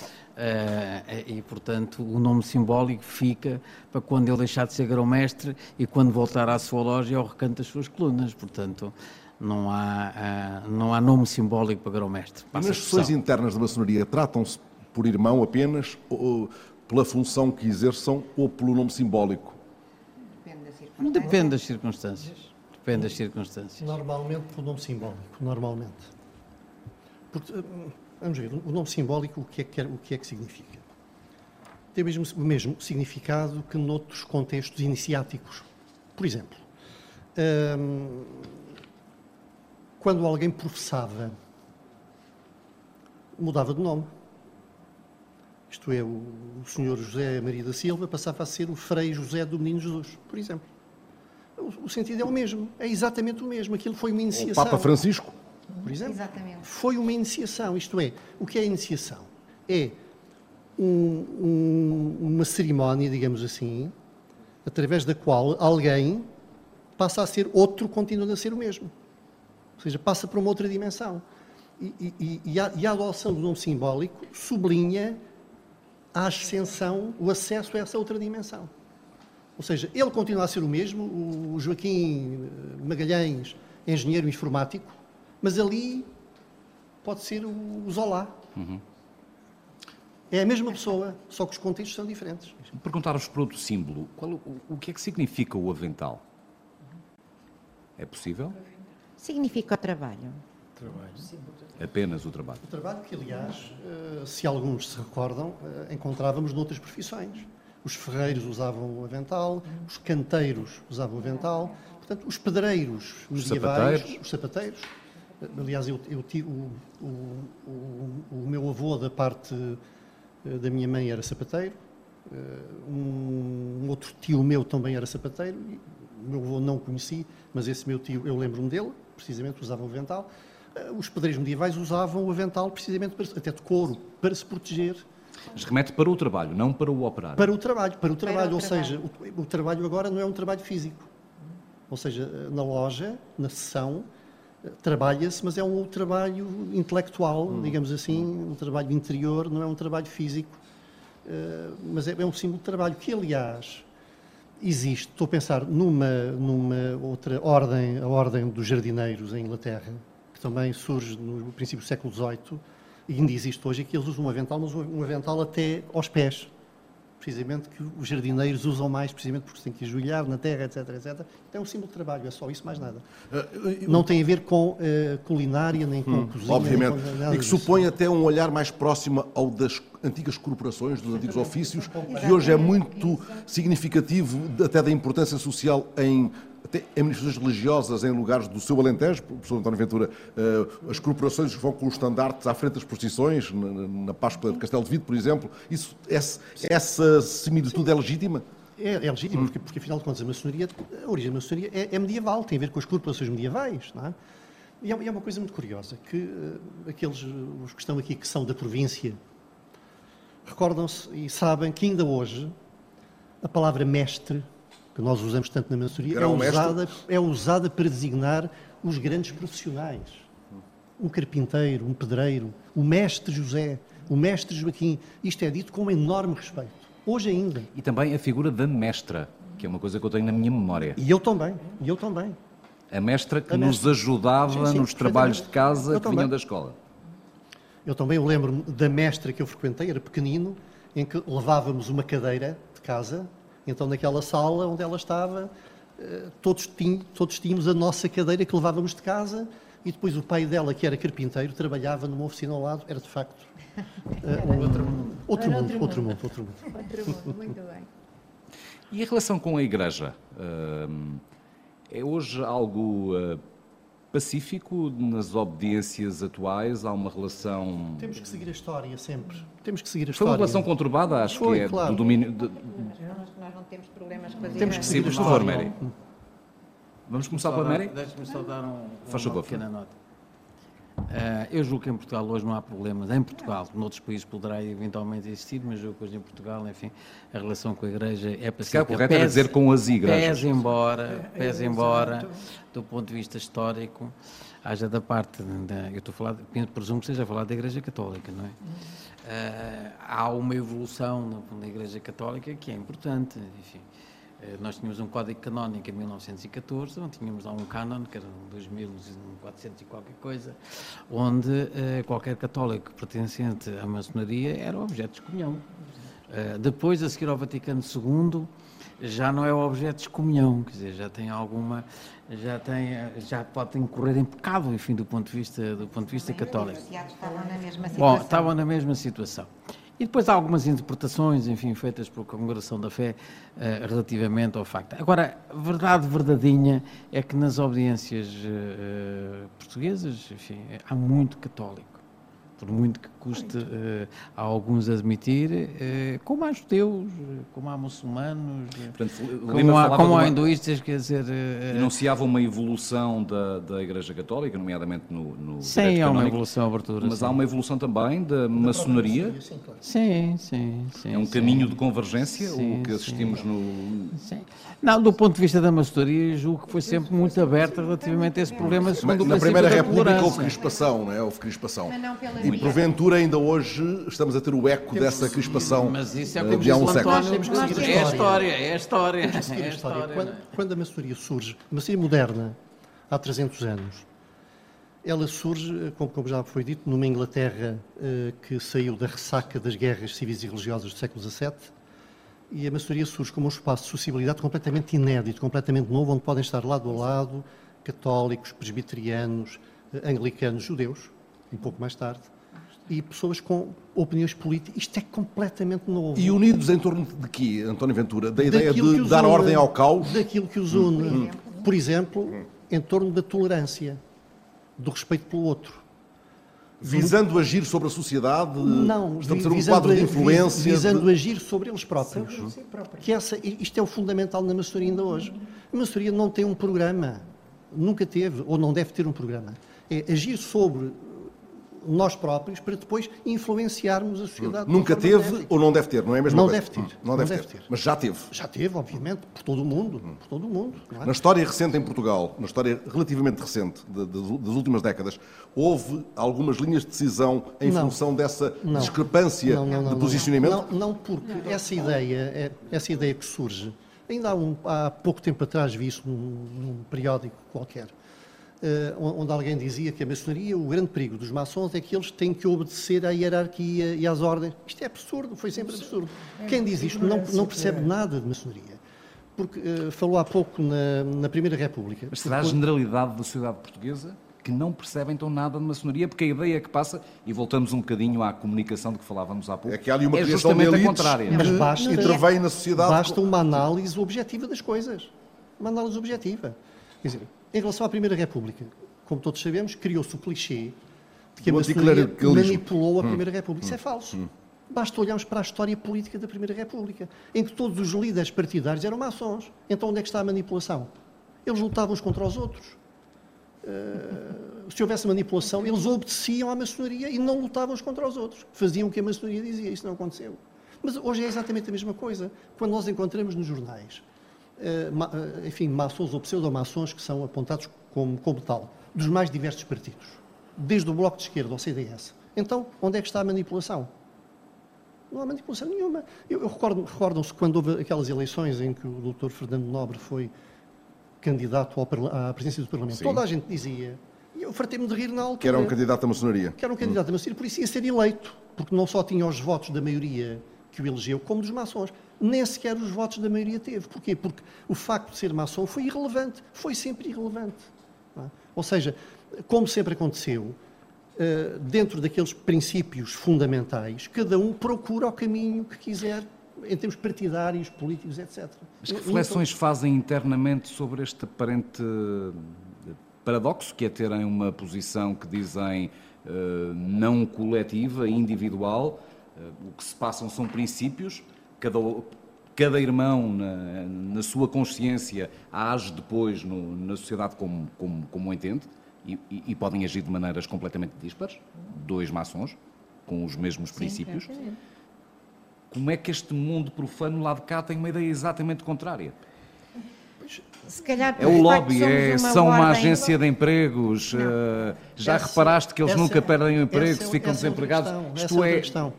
e, portanto, o nome simbólico fica para quando ele deixar de ser grão-mestre e quando voltar à sua loja ao recanto das suas colunas. Portanto, não há, uh, não há nome simbólico para grão-mestre. Nas sessões internas da maçonaria tratam-se por irmão apenas, ou, pela função que exerçam ou pelo nome simbólico? Depende das circunstâncias. Depende das circunstâncias. Normalmente por nome simbólico, normalmente. Porque, hum, vamos ver, o nome simbólico, o que é que, o que, é que significa? Tem o mesmo, o mesmo significado que noutros contextos iniciáticos. Por exemplo, hum, quando alguém professava, mudava de nome. Isto é, o, o senhor José Maria da Silva passava a ser o Frei José do Menino Jesus, por exemplo o, sentido é o mesmo, é exatamente o mesmo. Aquilo foi uma iniciação. O Papa Francisco? Por exemplo? Exatamente. Foi uma iniciação, isto é, o que é iniciação? É um, um, uma cerimónia, digamos assim, através da qual alguém passa a ser outro, continuando a ser o mesmo. Ou seja, passa para uma outra dimensão. E, e, e, a, e a adoção do nome simbólico sublinha a ascensão, o acesso a essa outra dimensão. Ou seja, ele continua a ser o mesmo, o Joaquim Magalhães, engenheiro informático, mas ali pode ser o Zola. Uhum. É a mesma pessoa, só que os contextos são diferentes. Perguntar-vos por outro símbolo, qual, o, o que é que significa o avental? É possível? Significa o trabalho. Trabalho. Apenas o trabalho. O trabalho que, aliás, eh, se alguns se recordam, eh, encontrávamos noutras profissões os ferreiros usavam o avental, os canteiros usavam o avental, portanto, os pedreiros os medievais, sapateiros. os sapateiros. Aliás, eu, eu o, o, o, o, meu avô, da parte eh, da minha mãe, era sapateiro, eh, um, um outro tio meu também era sapateiro, o meu avô não conheci, mas esse meu tio, eu lembro-me dele, precisamente usava o avental. Eh, os pedreiros medievais usavam o avental precisamente para, até de couro, para se proteger mas remete para o trabalho, não para o operário. Para o trabalho, para o trabalho. Para o ou trabalho. seja, o, o, trabalho agora não é um trabalho físico. Ou seja, na loja, na sessão, trabalha-se, mas é um trabalho intelectual, hum. digamos assim, um trabalho interior, não é um trabalho físico. Uh, mas é, é, um símbolo de trabalho que, aliás, existe. Estou a pensar numa, numa outra ordem, a Ordem dos Jardineiros em Inglaterra, que também surge no princípio do século XVIII e ainda existe hoje, que eles usam um avental, mas um avental até aos pés. Precisamente que os jardineiros usam mais, precisamente porque têm que ajoelhar na terra, etc, etc. Então é um símbolo de trabalho, é só isso, mais nada. Uh, Não tem a ver com uh, culinária, nem com hum, cozinha. Obviamente. Com e que supõe até um olhar mais próximo ao das antigas corporações, dos antigos ofícios, que hoje é muito significativo até da importância social em até em manifestações religiosas em lugares do seu Alentejo, professor António Ventura, uh, as corporações vão com os estandartes à frente das procissões, na, Páscoa de Castelo de Vido, por exemplo, isso, essa, essa similitude é legítima? É, é legítimo, porque, porque, afinal de contas a maçonaria, a origem da maçonaria é, é, medieval, tem a ver com as corporações medievais, não é? E é, é uma coisa muito curiosa, que uh, aqueles os que estão aqui que são da província recordam-se e sabem que ainda hoje a palavra mestre que nós usamos tanto na maçonaria, é usada, é usada para designar os grandes profissionais. um carpinteiro, um pedreiro, o mestre José, o mestre Joaquim. Isto é dito com enorme respeito. Hoje ainda. E também a figura da mestra, que é uma coisa que eu tenho na minha memória. E eu também, e eu também. A mestra que a nos mestra. ajudava sim, sim, nos trabalhos de casa eu que também. vinham da escola. Eu também lembro-me da mestra que eu frequentei, era pequenino, em que levávamos uma cadeira de casa, então naquela sala onde ela estava, eh, todos tínhamos, todos tínhamos a nossa cadeira que levávamos de casa e depois o pai dela, que era carpinteiro, trabalhava numa oficina ao lado, era de facto uh, um, outro, mundo. Outro, mundo, outro mundo, outro mundo, outro mundo. muito bem. E a relação com a Igreja? Uh, é hoje algo uh, pacífico nas obediências atuais? Há uma relação. Temos que seguir a história sempre. Temos que seguir a Foi história. uma relação conturbada, acho Foi, que é claro. do domínio. De... Nós não temos problemas com a Temos que seguir Sim, a história. Por favor, Mary. Vamos começar pela Mary? Deixe-me só dar um, Faz uma pequena nota. Uh, eu julgo que em Portugal hoje não há problemas. Em Portugal, noutros países poderá eventualmente existir, mas julgo que hoje em Portugal, enfim, a relação com a Igreja é pacífica. Se é correto pese, dizer com as igrejas. Pese embora, pese embora, do ponto de vista histórico, haja da parte, da, eu estou a falar, presumo que esteja a falar da Igreja Católica, não é? Uh, há uma evolução na, na Igreja Católica que é importante, enfim. Eh, nós tínhamos um código canónico em 1914, onde tínhamos lá um canon, que era 2400 e qualquer coisa, onde uh, qualquer católico pertencente à maçonaria era objeto de excomunhão. Uh, depois, a seguir ao Vaticano II, já não é objeto de excomunhão, quer dizer, já tem alguma, já tem, já pode incorrer em pecado, enfim, do ponto de vista, do ponto de vista católico. Estavam na mesma situação. Bom, estavam na mesma situação. E depois há algumas interpretações, enfim, feitas pela Congregação da Fé uh, relativamente ao facto. Agora, verdade verdadeinha é que nas audiências uh, portuguesas, enfim, há muito católico por muito que custe uh, a alguns admitir, uh, como há judeus, como há muçulmanos, Portanto, como, há, como há hinduístas, quer dizer... Uh, enunciava uma evolução da, da Igreja Católica, nomeadamente no, no Sim, há uma evolução, abertura. Mas sim. há uma evolução também da maçonaria? Sim, sim, sim. É um sim. caminho de convergência, sim, o que assistimos no... Sim. Não, do ponto de vista da maçonaria, julgo que foi sempre muito aberta relativamente a esse problema, segundo Na Primeira República houve crispação, não é? Houve crispação. Mas e porventura ainda hoje estamos a ter o eco Temos dessa crispação mas isso é como de há um século. É a história, é a história. É a história. Quando, quando a maçonaria surge, a maçonaria moderna, há 300 anos, ela surge, como, como, já foi dito, numa Inglaterra uh, que saiu da ressaca das guerras civis e religiosas do século XVII, e a maçonaria surge como um espaço de sociabilidade completamente inédito, completamente novo, onde podem estar lado a lado católicos, presbiterianos, uh, anglicanos, judeus, um pouco mais tarde, e pessoas com opiniões políticas. Isto é completamente novo. E unidos em torno de quê, António Ventura? Da ideia de dar une, ordem ao caos? Daquilo que os une. Hum. Por exemplo, em torno da tolerância, do respeito pelo outro. Visando agir sobre a sociedade? Não, estabelecer um quadro de influência? Visando de... agir sobre eles próprios. Que essa, isto é o fundamental na maçonaria ainda hoje. A maçonaria não tem um programa. Nunca teve, ou não deve ter um programa. É agir sobre nós próprios para depois influenciarmos a sociedade. Nunca teve ou não deve ter, não é mesmo? Não deve ter. Não, não deve, deve ter. ter. Mas já teve. Já teve, obviamente, por todo o mundo. Por todo o mundo é? Na história recente em Portugal, na história relativamente recente de, de, das últimas décadas, houve algumas linhas de decisão em não. função dessa não. discrepância de posicionamento? Não, porque essa ideia, é, essa ideia que surge, ainda há, um, há pouco tempo atrás vi isso num, num periódico qualquer, onde alguém dizia que a maçonaria, o grande perigo dos maçons é que eles têm que obedecer à hierarquia e às ordens. Isto é absurdo, foi sempre absurdo. Quem diz isto não, não percebe nada de maçonaria. Porque uh, falou há pouco na, na, Primeira República. Mas será a generalidade da sociedade portuguesa que não percebe então nada de maçonaria, porque a ideia que passa, e voltamos um bocadinho à comunicação de que falávamos há pouco, é que há ali uma é justamente a contrária. Mas basta, intervém na sociedade. Basta uma análise objetiva das coisas. Uma análise objetiva. Quer dizer, em relação à Primeira República, como todos sabemos, criou-se o clichê de que a maçonaria manipulou a hum. Primeira República. Isso é hum. falso. Hum. Basta olharmos para a história política da Primeira República, em que todos os líderes partidários eram maçons. Então onde é que está a manipulação? Eles lutavam uns contra os outros. Uh, se houvesse manipulação, eles obedeciam à maçonaria e não lutavam uns contra os outros. Faziam o que a maçonaria dizia. Isso não aconteceu. Mas hoje é exatamente a mesma coisa. Quando nós encontramos nos jornais eh, enfim, maçons ou pseudo-maçons que são apontados como, como tal, dos mais diversos partidos. desde o Bloco de Esquerda ao CDS. Então, onde é que está a manipulação? Não há manipulação nenhuma. Eu, eu recordo, recordam-se quando houve aquelas eleições em que o Dr. Fernando Nobre foi candidato ao, à presidência do Parlamento. Sim. Toda a gente dizia, e eu fartei-me de rir na altura. Que era um candidato à maçonaria. Que era um candidato à maçonaria, por isso ia ser eleito, porque não só tinha os votos da maioria que o elegeu, como dos maçons. Nem sequer os votos da maioria teve. Porquê? Porque o facto de ser maçom foi irrelevante, foi sempre irrelevante. É? Ou seja, como sempre aconteceu, eh, dentro daqueles princípios fundamentais, cada um procura o caminho que quiser em termos partidários, políticos, etc. Mas que reflexões fazem internamente sobre este aparente eh, paradoxo que é terem uma posição que dizem uh, não coletiva, individual, o que se passam são princípios, cada, cada irmão, na, na sua consciência, age depois no, na sociedade como, como, como entende, e, e, e, podem agir de maneiras completamente dispares, dois maçons, com os mesmos Sim, princípios. Como é que este mundo profano lá de cá tem uma ideia exatamente contrária? Se calhar, é o lobby, é, são uma agência de empregos. Uh, já essa, reparaste que eles nunca perdem o emprego, é, ficam desempregados? Isto essa é, é... questão.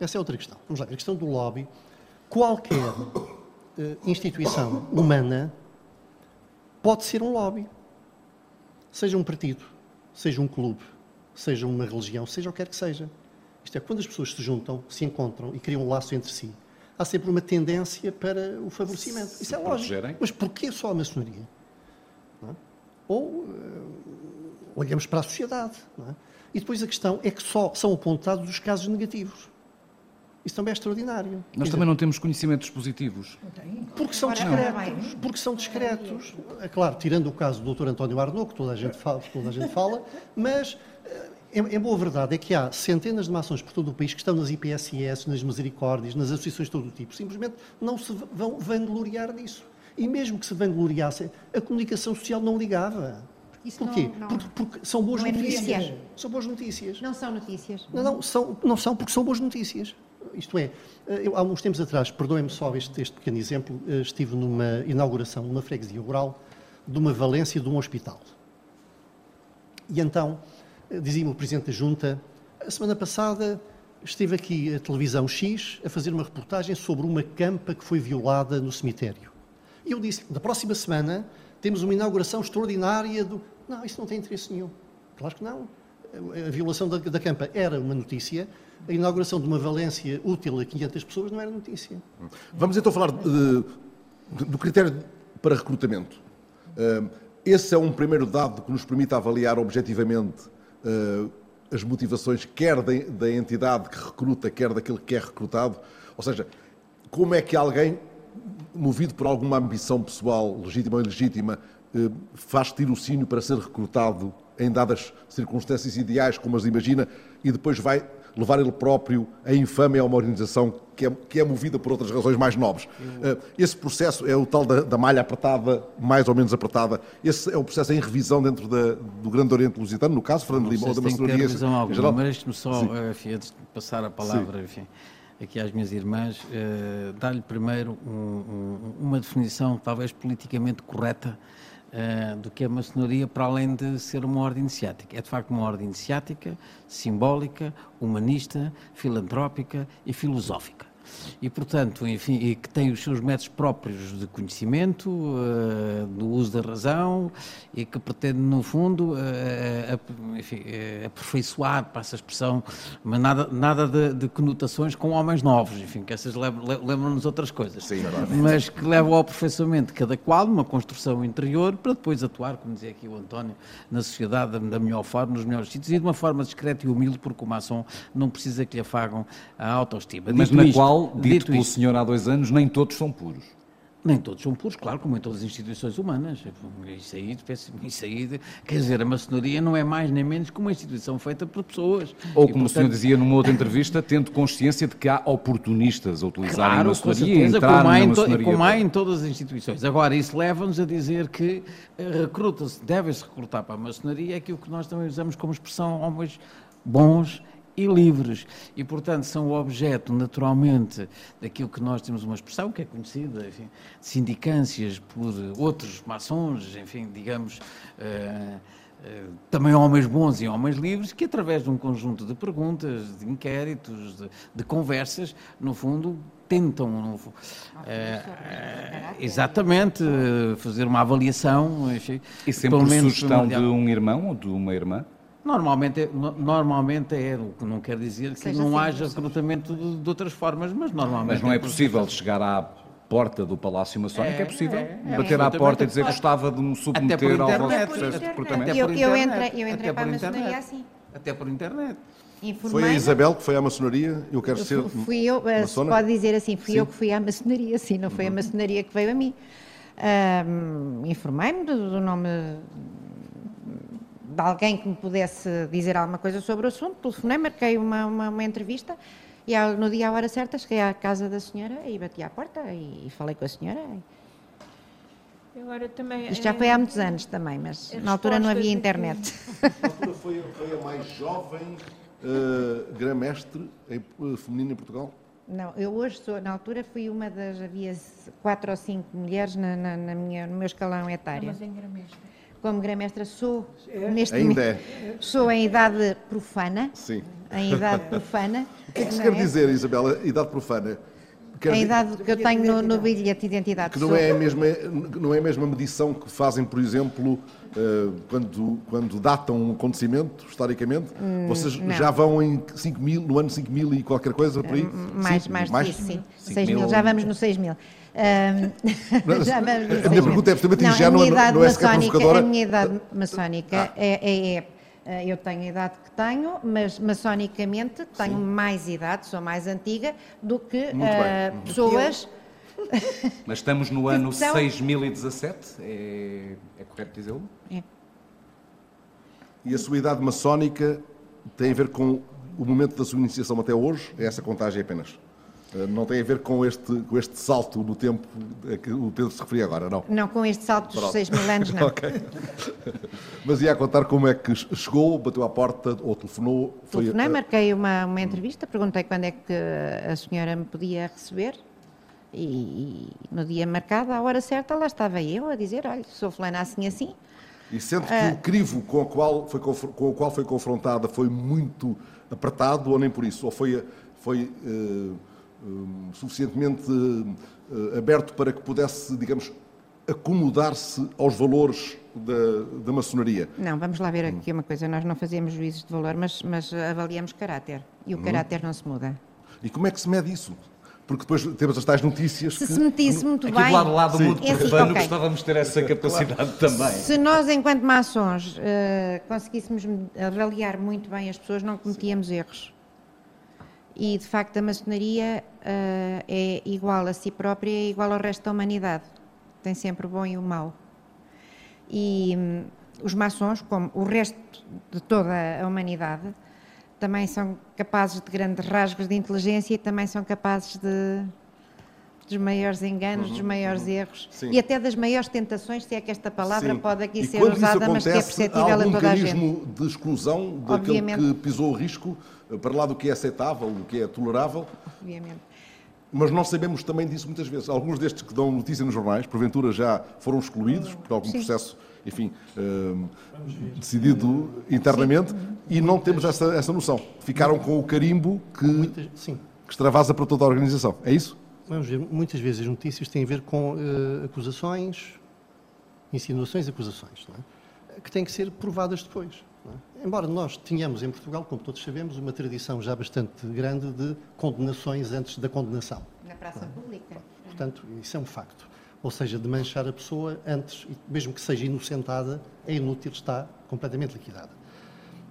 Essa é outra questão. Vamos lá, a questão do lobby. Qualquer uh, instituição humana pode ser um lobby. Seja um partido, seja um clube, seja uma religião, seja o que quer que seja. Isto é, quando as pessoas se juntam, se encontram e criam um laço entre si, há sempre uma tendência para o favorecimento. Se Isso é lógico. Mas porquê só a maçonaria? É? Ou uh, olhamos para a sociedade. É? E depois a questão é que só são apontados os casos negativos. Isso também é extraordinário. Nós Quer também dizer, não temos conhecimentos positivos. Porque são discretos. Porque são discretos. É claro, tirando o caso do Dr. António Arnaud, que toda a gente fala, toda a gente fala mas em, em boa verdade é que há centenas de mações por todo o país que estão nas IPSS, nas misericórdias, nas associações de todo o tipo. Simplesmente não se vão vangloriar disso. E mesmo que se vangloriassem, a comunicação social não ligava. Isso Porquê? Não, não, porque, porque, são boas é notícias. São boas notícias. Não são notícias. Não, não, são, não são porque são boas notícias. Isto é, eh, eu, há uns tempos atrás, perdoem-me só este, este, pequeno exemplo, eh, estive numa inauguração, numa freguesia rural, de uma valência de um hospital. E então, eh, dizia-me o Presidente da Junta, a semana passada esteve aqui a televisão X a fazer uma reportagem sobre uma campa que foi violada no cemitério. E eu disse, da próxima semana temos uma inauguração extraordinária do... Não, isso não tem interesse nenhum. Claro que não. A violação da, da campa era uma notícia, a inauguração de uma Valência útil a 500 pessoas não era notícia. Vamos então falar de, de, do critério para recrutamento. Uh, esse é um primeiro dado que nos permite avaliar objetivamente uh, as motivações, quer da, da entidade que recruta, quer daquele que é recrutado. Ou seja, como é que alguém, movido por alguma ambição pessoal, legítima ou ilegítima, faz tirocínio para ser recrutado em dadas circunstâncias ideais, como as imagina, e depois vai levar ele próprio a infâmia a uma organização que é, que é movida por outras razões mais nobres. Eh, esse processo é o tal da, da, malha apertada, mais ou menos apertada. Esse é o processo em revisão dentro da, do Grande Oriente Lusitano, no caso, Fernando Lima, ou da maçonaria. revisão alguma, geral. mas deixe-me só, eh, enfim, antes de passar a palavra, enfim, aqui às minhas irmãs, uh, dar-lhe primeiro um, um, uma definição talvez politicamente correta uh, do que é a maçonaria, para além de ser uma ordem iniciática. É de facto uma ordem iniciática, simbólica, humanista, filantrópica e filosófica e, portanto, enfim, e que tem os seus métodos próprios de conhecimento, uh, do uso da razão e que pretende, no fundo, uh, enfim, aperfeiçoar, para essa expressão, mas nada, nada de, de, conotações com homens novos, enfim, que essas lembram-nos outras coisas, Sim, mas que levam ao aperfeiçoamento de cada qual, numa construção interior, para depois atuar, como dizia aqui o António, na sociedade da, da melhor forma, nos melhores sítios e de uma forma discreta e humilde, porque o maçom não precisa que lhe afagam a autoestima. Mas Dito na isto, qual dito, dito pelo senhor há dois anos, nem todos são puros. Nem todos são puros, claro, como em todas as instituições humanas. Isso aí, isso aí, quer dizer, a maçonaria não é mais nem menos que uma instituição feita por pessoas. Ou, como portanto... o senhor dizia numa outra entrevista, tendo consciência de que há oportunistas a utilizarem claro, a maçonaria e entrar como há, maçonaria. como há em todas as instituições. Agora, isso leva-nos a dizer que eh, recruta-se, deve-se recrutar para a maçonaria aquilo que nós também usamos como expressão homens bons e livres. E, portanto, são o objeto, naturalmente, daquilo que nós temos uma expressão que é conhecida, enfim, de sindicâncias por outros maçons, enfim, digamos, uh, também homens bons e homens livres, que através de um conjunto de perguntas, de inquéritos, de, de conversas, no fundo, tentam no, é, exatamente fazer uma avaliação. Enfim, e sempre por sugestão de um irmão ou de uma irmã? Normalmente, é, normalmente é, o que não quer dizer que Seja não assim, haja recrutamento de, de, outras formas, mas normalmente. Mas não é possível chegar à porta do Palácio Maçónico, é, é possível é, é, bater à porta e dizer que gostava de me submeter ao vosso processo de recrutamento. Eu, eu entrei, eu entrei para a maçonaria assim. Até por internet. Foi a Isabel que foi à maçonaria? Eu quero ser fui eu, eh, maçona? pode dizer assim, fui sim. eu que fui à maçonaria, sim, não foi a uhum. maçonaria que veio a mim. Um, Informei-me do, do nome de alguém que me pudesse dizer alguma coisa sobre o assunto, telefonei, marquei uma, uma, uma entrevista e ao, no dia à hora certa cheguei à casa da senhora e bati à porta e, e falei com a senhora. Agora também, Isto já foi há muitos anos também, mas na altura não havia internet. Na altura foi, foi a mais jovem uh, grã-mestre uh, feminina em Portugal? Não, eu hoje sou, na altura fui uma das, havia quatro ou cinco mulheres na, na, na minha, no meu escalão etário. Mas em grã-mestre? Como grã-mestra sou é. neste Ainda momento, é. sou em idade profana. Sim. Em idade profana. O que é que se quer é? dizer, Isabela, idade profana? Quer a idade que eu tenho no, no bilhete de identidade. Que não é, a mesma, não é a mesma medição que fazem, por exemplo, uh, quando, quando datam um acontecimento, historicamente. Hum, Vocês não. já vão em 5 mil, no ano 5 mil e qualquer coisa por aí? Mais, sim, mais, mais disso, sim. 6 mil, já vamos no 6 mil. Um, já vamos a minha pergunta é absolutamente ingênua, não, não, não é sequer provocadora. A minha idade maçónica ah. é, é, é eh, eu tenho a idade que tenho, mas maçonicamente tenho Sim. mais idade, sou mais antiga do que uh, pessoas. Mas estamos no ano então, 6017, é, é correto dizê-lo? É. E a sua idade maçónica tem a ver com o momento da sua iniciação até hoje? É essa contagem apenas? Eh, não tem a ver com este, com este salto no tempo a que o Pedro se referia agora, não? Não, com este salto dos 6 mil anos, não. ok. Mas ia a contar como é que chegou, bateu à porta ou telefonou? Foi Telefonei, marquei uma, uma entrevista, perguntei quando é que a senhora me podia receber e, e, no dia marcado, à hora certa, lá estava eu a dizer, olha, sou fulana assim assim. E sendo que o crivo com o, qual foi, com o qual foi confrontada foi muito apertado ou nem por isso? Ou foi... foi uh Hum, suficientemente uh, aberto para que pudesse, digamos, acomodar-se aos valores da, da, maçonaria. Não, vamos lá ver aqui uma coisa. Nós não fazemos juízos de valor, mas, mas avaliamos caráter. E o hum. caráter não se muda. E como é que se mede isso? Porque depois temos as tais notícias se que... Se metisse muito Aqui bem... Aqui do lado, lado do mundo é profano okay. gostávamos de ter essa capacidade claro. também. Se nós, enquanto maçons, uh, conseguíssemos avaliar muito bem as pessoas, não cometíamos Sim. erros e de facto a maçonaria uh, é igual a si própria, é igual ao resto da humanidade. Tem sempre o bom e o mau. E um, os maçons, como o resto de toda a humanidade, também são capazes de grandes rasgos de inteligência e também são capazes de dos maiores enganos, uhum, dos maiores uhum. erros Sim. e até das maiores tentações, se é que esta palavra Sim. pode aqui e ser usada, acontece, mas que é perceptível a toda a gente. mecanismo de exclusão daquele Obviamente. que pisou o risco eh, para lá do que é aceitável, do que é tolerável? Obviamente. Mas nós sabemos também disso muitas vezes. Alguns destes que dão notícia nos jornais, porventura já foram excluídos por algum Sim. processo, enfim, uh, decidido internamente, Sim. e não temos essa, essa noção. Ficaram com o carimbo que, que extravasa para toda a organização. É isso? Vamos ver, muitas vezes as notícias têm a ver com uh, acusações, insinuações, acusações, é? que têm que ser provadas depois. É? Embora nós tenhamos em Portugal, como todos sabemos, uma tradição já bastante grande de condenações antes da condenação. Na praça é? pública. Portanto, isso é um facto. Ou seja, de manchar a pessoa antes, mesmo que seja inocentada, é inútil, está completamente liquidada.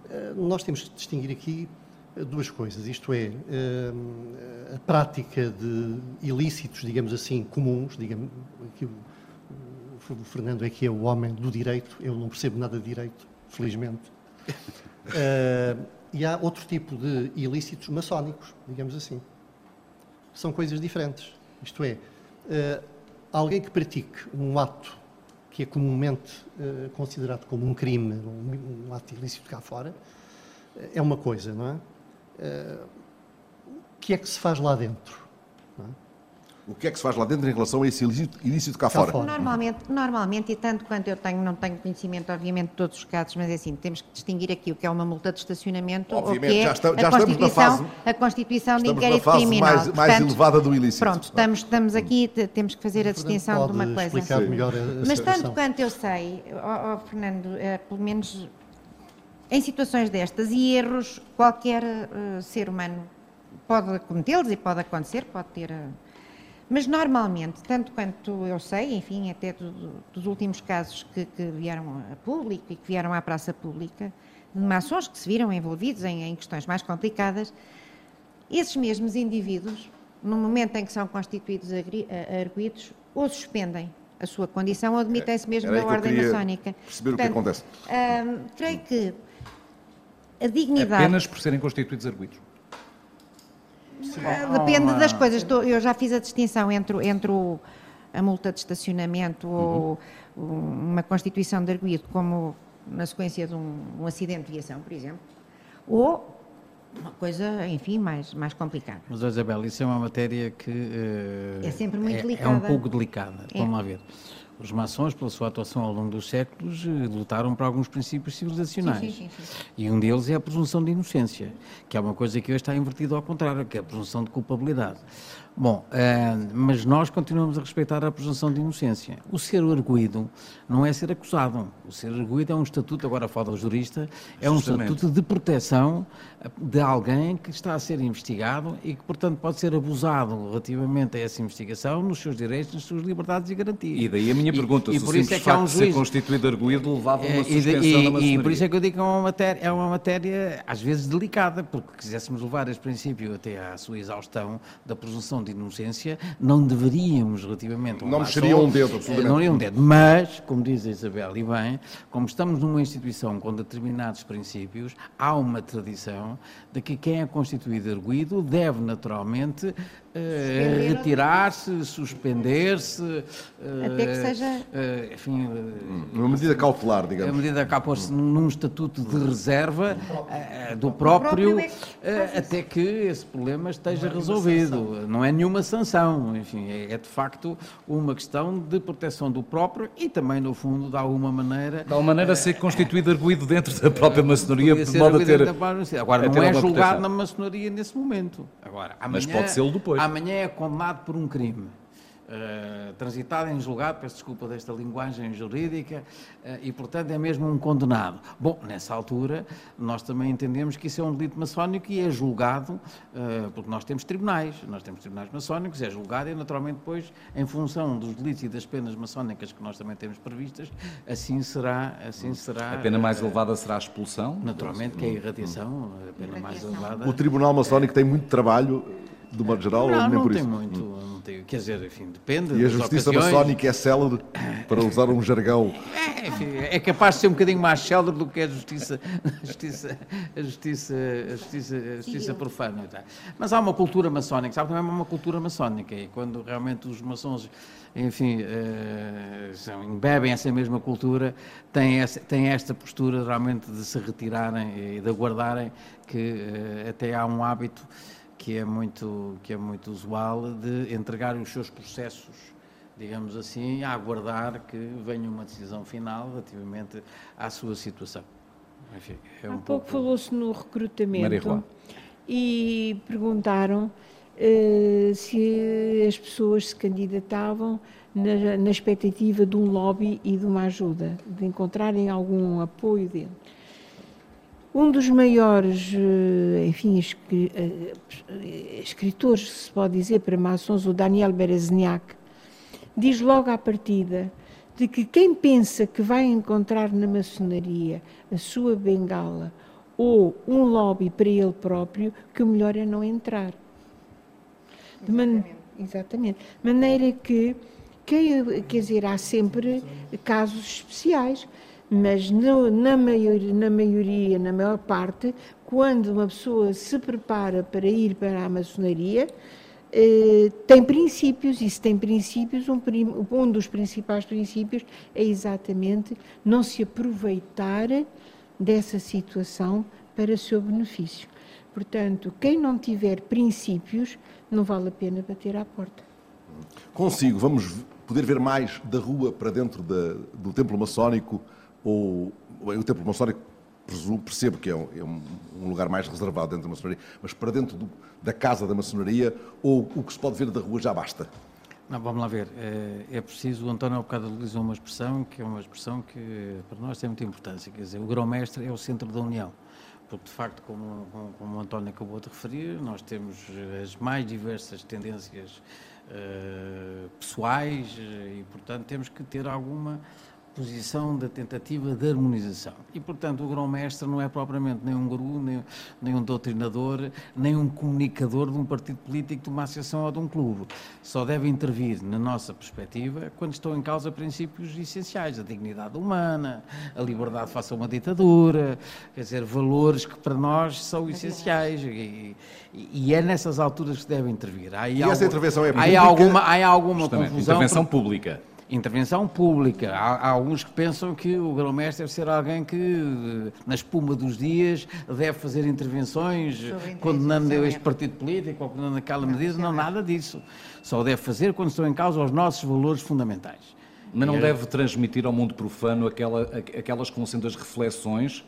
Uh, nós temos que distinguir aqui duas coisas, isto é, eh, a prática de ilícitos, digamos assim, comuns, digamos, aqui o, Fernando é que é o homem do direito, eu não percebo nada de direito, felizmente. Uh, e há outro tipo de ilícitos maçónicos, digamos assim. São coisas diferentes. Isto é, uh, alguém que pratique um ato que é comumente considerado como um crime, um, um ato ilícito cá fora, é uma coisa, não é? O que é que se faz lá dentro? É? O que é que se faz lá dentro em relação a esse ilícito cá, cá fora? fora? Normalmente, normalmente, e tanto quanto eu tenho, não tenho conhecimento, obviamente, de todos os casos, mas é assim, temos que distinguir aqui o que é uma multa de estacionamento obviamente, o que é já, está, já a Constituição, na fase, a Constituição de inquérito criminal. mais, mais Portanto, elevada do ilícito. Pronto, estamos, estamos aqui, temos que fazer a distinção de uma coisa. explicar melhor a Mas tanto quanto eu sei, oh, oh, Fernando, é, pelo menos em situações destas e erros, qualquer uh, ser humano pode cometê-los e pode acontecer, pode ter. Uh, mas normalmente, tanto quanto eu sei, enfim, até do, do, dos últimos casos que, que, vieram a público e que vieram à praça pública, de maçons que se viram envolvidos em, em questões mais complicadas, esses mesmos indivíduos, no momento em que são constituídos arguídos, ou suspendem a sua condição ou admitem-se mesmo na ordem maçónica. Perceber Portanto, o que acontece. Hum, creio que a dignidade. Apenas por serem constituídos arguídos? Ah, depende das coisas. Eu já fiz a distinção entre, entre o, a multa de estacionamento uhum. ou uma constituição de arguído, como na sequência de um, um, acidente de viação, por exemplo, ou uma coisa, enfim, mais, mais complicada. Mas, Isabel, isso é uma matéria que uh, é sempre muito é, delicada. É um pouco delicada. É. Vamos lá ver. Os maçons, pela sua atuação ao longo dos séculos, eh, lutaram por alguns princípios civilizacionais. Sim, sim, sim, e um deles é a presunção de inocência, que é uma coisa que hoje está invertida ao contrário, que é a presunção de culpabilidade. Bom, uh, mas nós continuamos a respeitar a presunção de inocência. O ser arguído não é ser acusado. O ser arguído é um estatuto, agora fala o jurista, é um Justamente. estatuto de proteção de alguém que está a ser investigado e que, portanto, pode ser abusado relativamente a essa investigação nos seus direitos, nas suas liberdades e garantias. E daí a minha pergunta, e, se e por isso é que há um juiz... de ser constituído arguído levava uma suspensão e, na maçonaria. E por isso é que eu digo que é uma, matéria, é uma matéria, às vezes, delicada, porque quiséssemos levar este princípio até à sua exaustão da presunção de inocência, não deveríamos, relativamente Não mexeria um dedo, absolutamente. Não mexeria um dedo, mas, como diz a Isabel e bem, como estamos numa instituição com determinados princípios, há uma tradição de que quem é constituído arguído deve naturalmente uh, retirar-se, suspender-se. Uh, Até que seja. Uh, enfim. Uma medida cautelar, digamos. A medida cautelar num estatuto de reserva do próprio, é até que esse problema esteja é resolvido. Não é nenhuma sanção, enfim, é, é, de facto uma questão de proteção do próprio e também, no fundo, de alguma maneira. De alguma maneira, ser constituído arguído dentro da própria maçonaria, de modo a ter. Agora, não é julgado na maçonaria nesse momento. Agora, amanhã, Mas pode ser depois. Amanhã é condenado por um crime. Uh, transitado em julgado, peço desculpa desta linguagem jurídica, uh, e portanto é mesmo um condenado. Bom, nessa altura nós também entendemos que isso é um delito maçónico e é julgado, uh, porque nós temos tribunais, nós temos tribunais maçónicos, é julgado e naturalmente depois, em função dos delitos e das penas maçónicas que nós também temos previstas, assim será. Assim será a pena mais elevada será a expulsão? Naturalmente, que é a irradiação, a pena mais elevada. O Tribunal Maçónico tem muito trabalho de modo geral, não, nem não por tem isso? muito, não tem, quer dizer, enfim, depende E a justiça ocasiões. maçónica é célebre, para usar um jargão? É, enfim, é capaz de ser um bocadinho mais célebre do que a justiça, a justiça, a justiça, a justiça, a justiça profana. Tá? Mas há uma cultura maçónica, sabe, também há uma cultura maçónica, e quando realmente os maçons enfim, uh, são, embebem essa mesma cultura, têm, essa, têm esta postura realmente de se retirarem e de aguardarem que uh, até há um hábito que é muito, que é muito usual, de entregar os seus processos, digamos assim, a aguardar que venha uma decisão final relativamente à sua situação. Enfim, é um Há pouco, pouco falou-se no recrutamento e perguntaram uh, se as pessoas se candidatavam na, na expectativa de um lobby e de uma ajuda, de encontrarem algum apoio dele. Um dos maiores, eh, enfim, eh, escritores, se pode dizer, para maçons, o Daniel Berezniak, diz logo à partida de que quem pensa que vai encontrar na maçonaria a sua bengala ou um lobby para ele próprio, que o melhor é não entrar. De man... Exatamente. De maneira que, quer dizer, há sempre casos especiais mas no, na, maioria, na maioria, na maior parte, quando uma pessoa se prepara para ir para a maçonaria, eh, tem princípios, e se tem princípios, um, um dos principais princípios é exatamente não se aproveitar dessa situação para seu benefício. Portanto, quem não tiver princípios, não vale a pena bater à porta. Consigo. Vamos poder ver mais da rua para dentro da, do templo maçónico ou o templo maçónico presumo, percebo que é, um, é um, lugar mais reservado dentro da maçonaria, mas para dentro do, da casa da maçonaria ou o que se pode ver da rua já basta? Não, vamos lá ver. É, é preciso, o António há bocado utilizou uma expressão que é uma expressão que para nós tem muita importância, quer dizer, o grão-mestre é o centro da união porque de facto, como, como, como, o António acabou de referir, nós temos as mais diversas tendências uh, pessoais e, portanto, temos que ter alguma posição da tentativa de harmonização. E, portanto, o grão-mestre não é propriamente nem um guru, nem, nem, um doutrinador, nem um comunicador de um partido político, de uma associação ou de um clube. Só deve intervir, na nossa perspectiva, quando estão em causa princípios essenciais, a dignidade humana, a liberdade face a uma ditadura, quer dizer, valores que para nós são essenciais. E, e é nessas alturas que deve intervir. Há e essa intervenção é pública? Há alguma, há alguma confusão. Intervenção pública intervenção pública. Há, há alguns que pensam que o grão-mestre deve ser alguém que, na espuma dos dias, deve fazer intervenções condenando este partido político ou condenando aquela medida. Não, nada disso. Só deve fazer quando estão em causa os nossos valores fundamentais. Mas não deve transmitir ao mundo profano aquela, aquelas que vão sendo as reflexões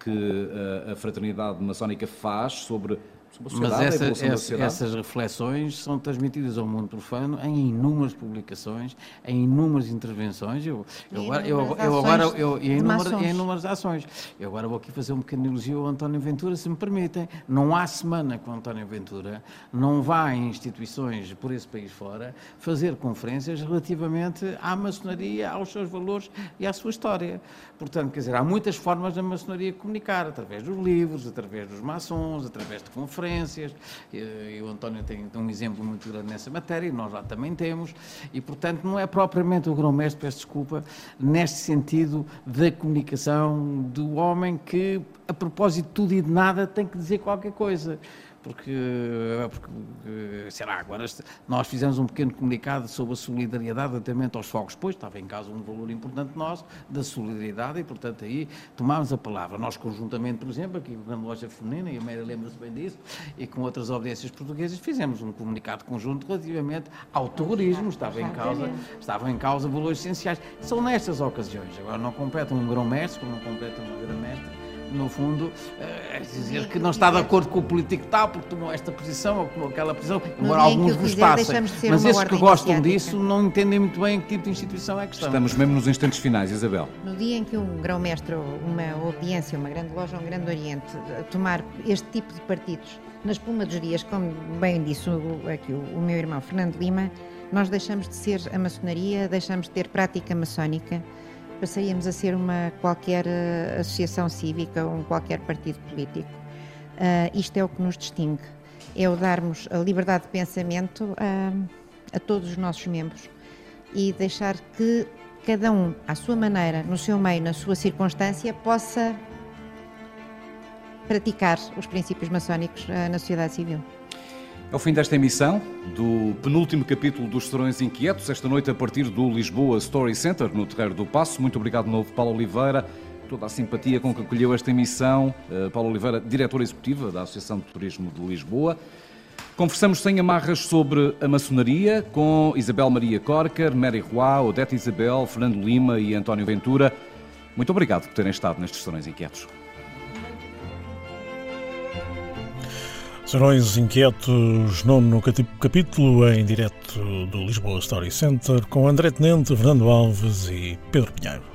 que a, a fraternidade maçónica faz sobre mas essa, essa, essas reflexões são transmitidas ao mundo profano em inúmeras publicações, em inúmeras intervenções. Eu, eu, agora, eu, eu agora eu, em, inúmeras, em inúmeras ações. Eu agora vou aqui fazer um pequeno elogio ao António Ventura, se me permitem. Não há semana que o António Ventura não vá em instituições por esse país fora fazer conferências relativamente à maçonaria, aos seus valores e à sua história. Portanto, quer dizer, há muitas formas da maçonaria comunicar, através dos livros, através dos maçons, através de conferências conferências, e, o António tem, um exemplo muito grande nessa matéria, e nós lá também temos, e portanto não é propriamente o grão-mestre, peço desculpa, neste sentido da comunicação do homem que, a propósito de tudo e de nada, tem que dizer qualquer coisa porque, eh, porque eh, sei lá, agora nós fizemos um pequeno comunicado sobre a solidariedade relativamente aos fogos, pois estava em causa um valor importante nosso da solidariedade e, portanto, aí tomámos a palavra. Nós, conjuntamente, por exemplo, aqui com a Loja Feminina, e a Meira lembra-se bem disso, e com outras obediências portuguesas, fizemos um comunicado conjunto relativamente ao terrorismo, estava em causa, estavam em causa valores essenciais. São nestas ocasiões, agora não compete um grão-mestre, não compete uma grã-mestre, no fundo, é dizer que não está de acordo com o político tal, porque tomou esta posição ou tomou aquela posição, embora alguns gostassem. Mas esses que gostam disso não entendem muito bem em que tipo de instituição é que estão. Estamos mesmo nos instantes finais, Isabel. No dia em que um grão-mestre, uma obediência, uma grande loja, um grande oriente, tomar este tipo de partidos na espuma dos dias, como bem disse aqui o, o meu irmão Fernando Lima, nós deixamos de ser a maçonaria, deixamos de ter prática maçónica passaríamos a ser uma qualquer uh, associação cívica ou um qualquer partido político. Uh, isto é o que nos distingue, é o darmos a liberdade de pensamento uh, a todos os nossos membros e deixar que cada um, à sua maneira, no seu meio, na sua circunstância, possa praticar os princípios maçónicos na sociedade civil. É o fim desta emissão, do penúltimo capítulo dos Serões Inquietos, esta noite a partir do Lisboa Story Center, no Terreiro do Passo. Muito obrigado de novo, Paulo Oliveira, toda a simpatia com que acolheu esta emissão. Uh, Paulo Oliveira, diretora executiva da Associação de Turismo de Lisboa. Conversamos sem amarras sobre a maçonaria com Isabel Maria Corker, Mary Roy, Odete Isabel, Fernando Lima e António Ventura. Muito obrigado por terem estado nestes Serões Inquietos. Serões Inquietos, nono capítulo, em direto do Lisboa Story Center, com André Tenente, Fernando Alves e Pedro Pinheiro.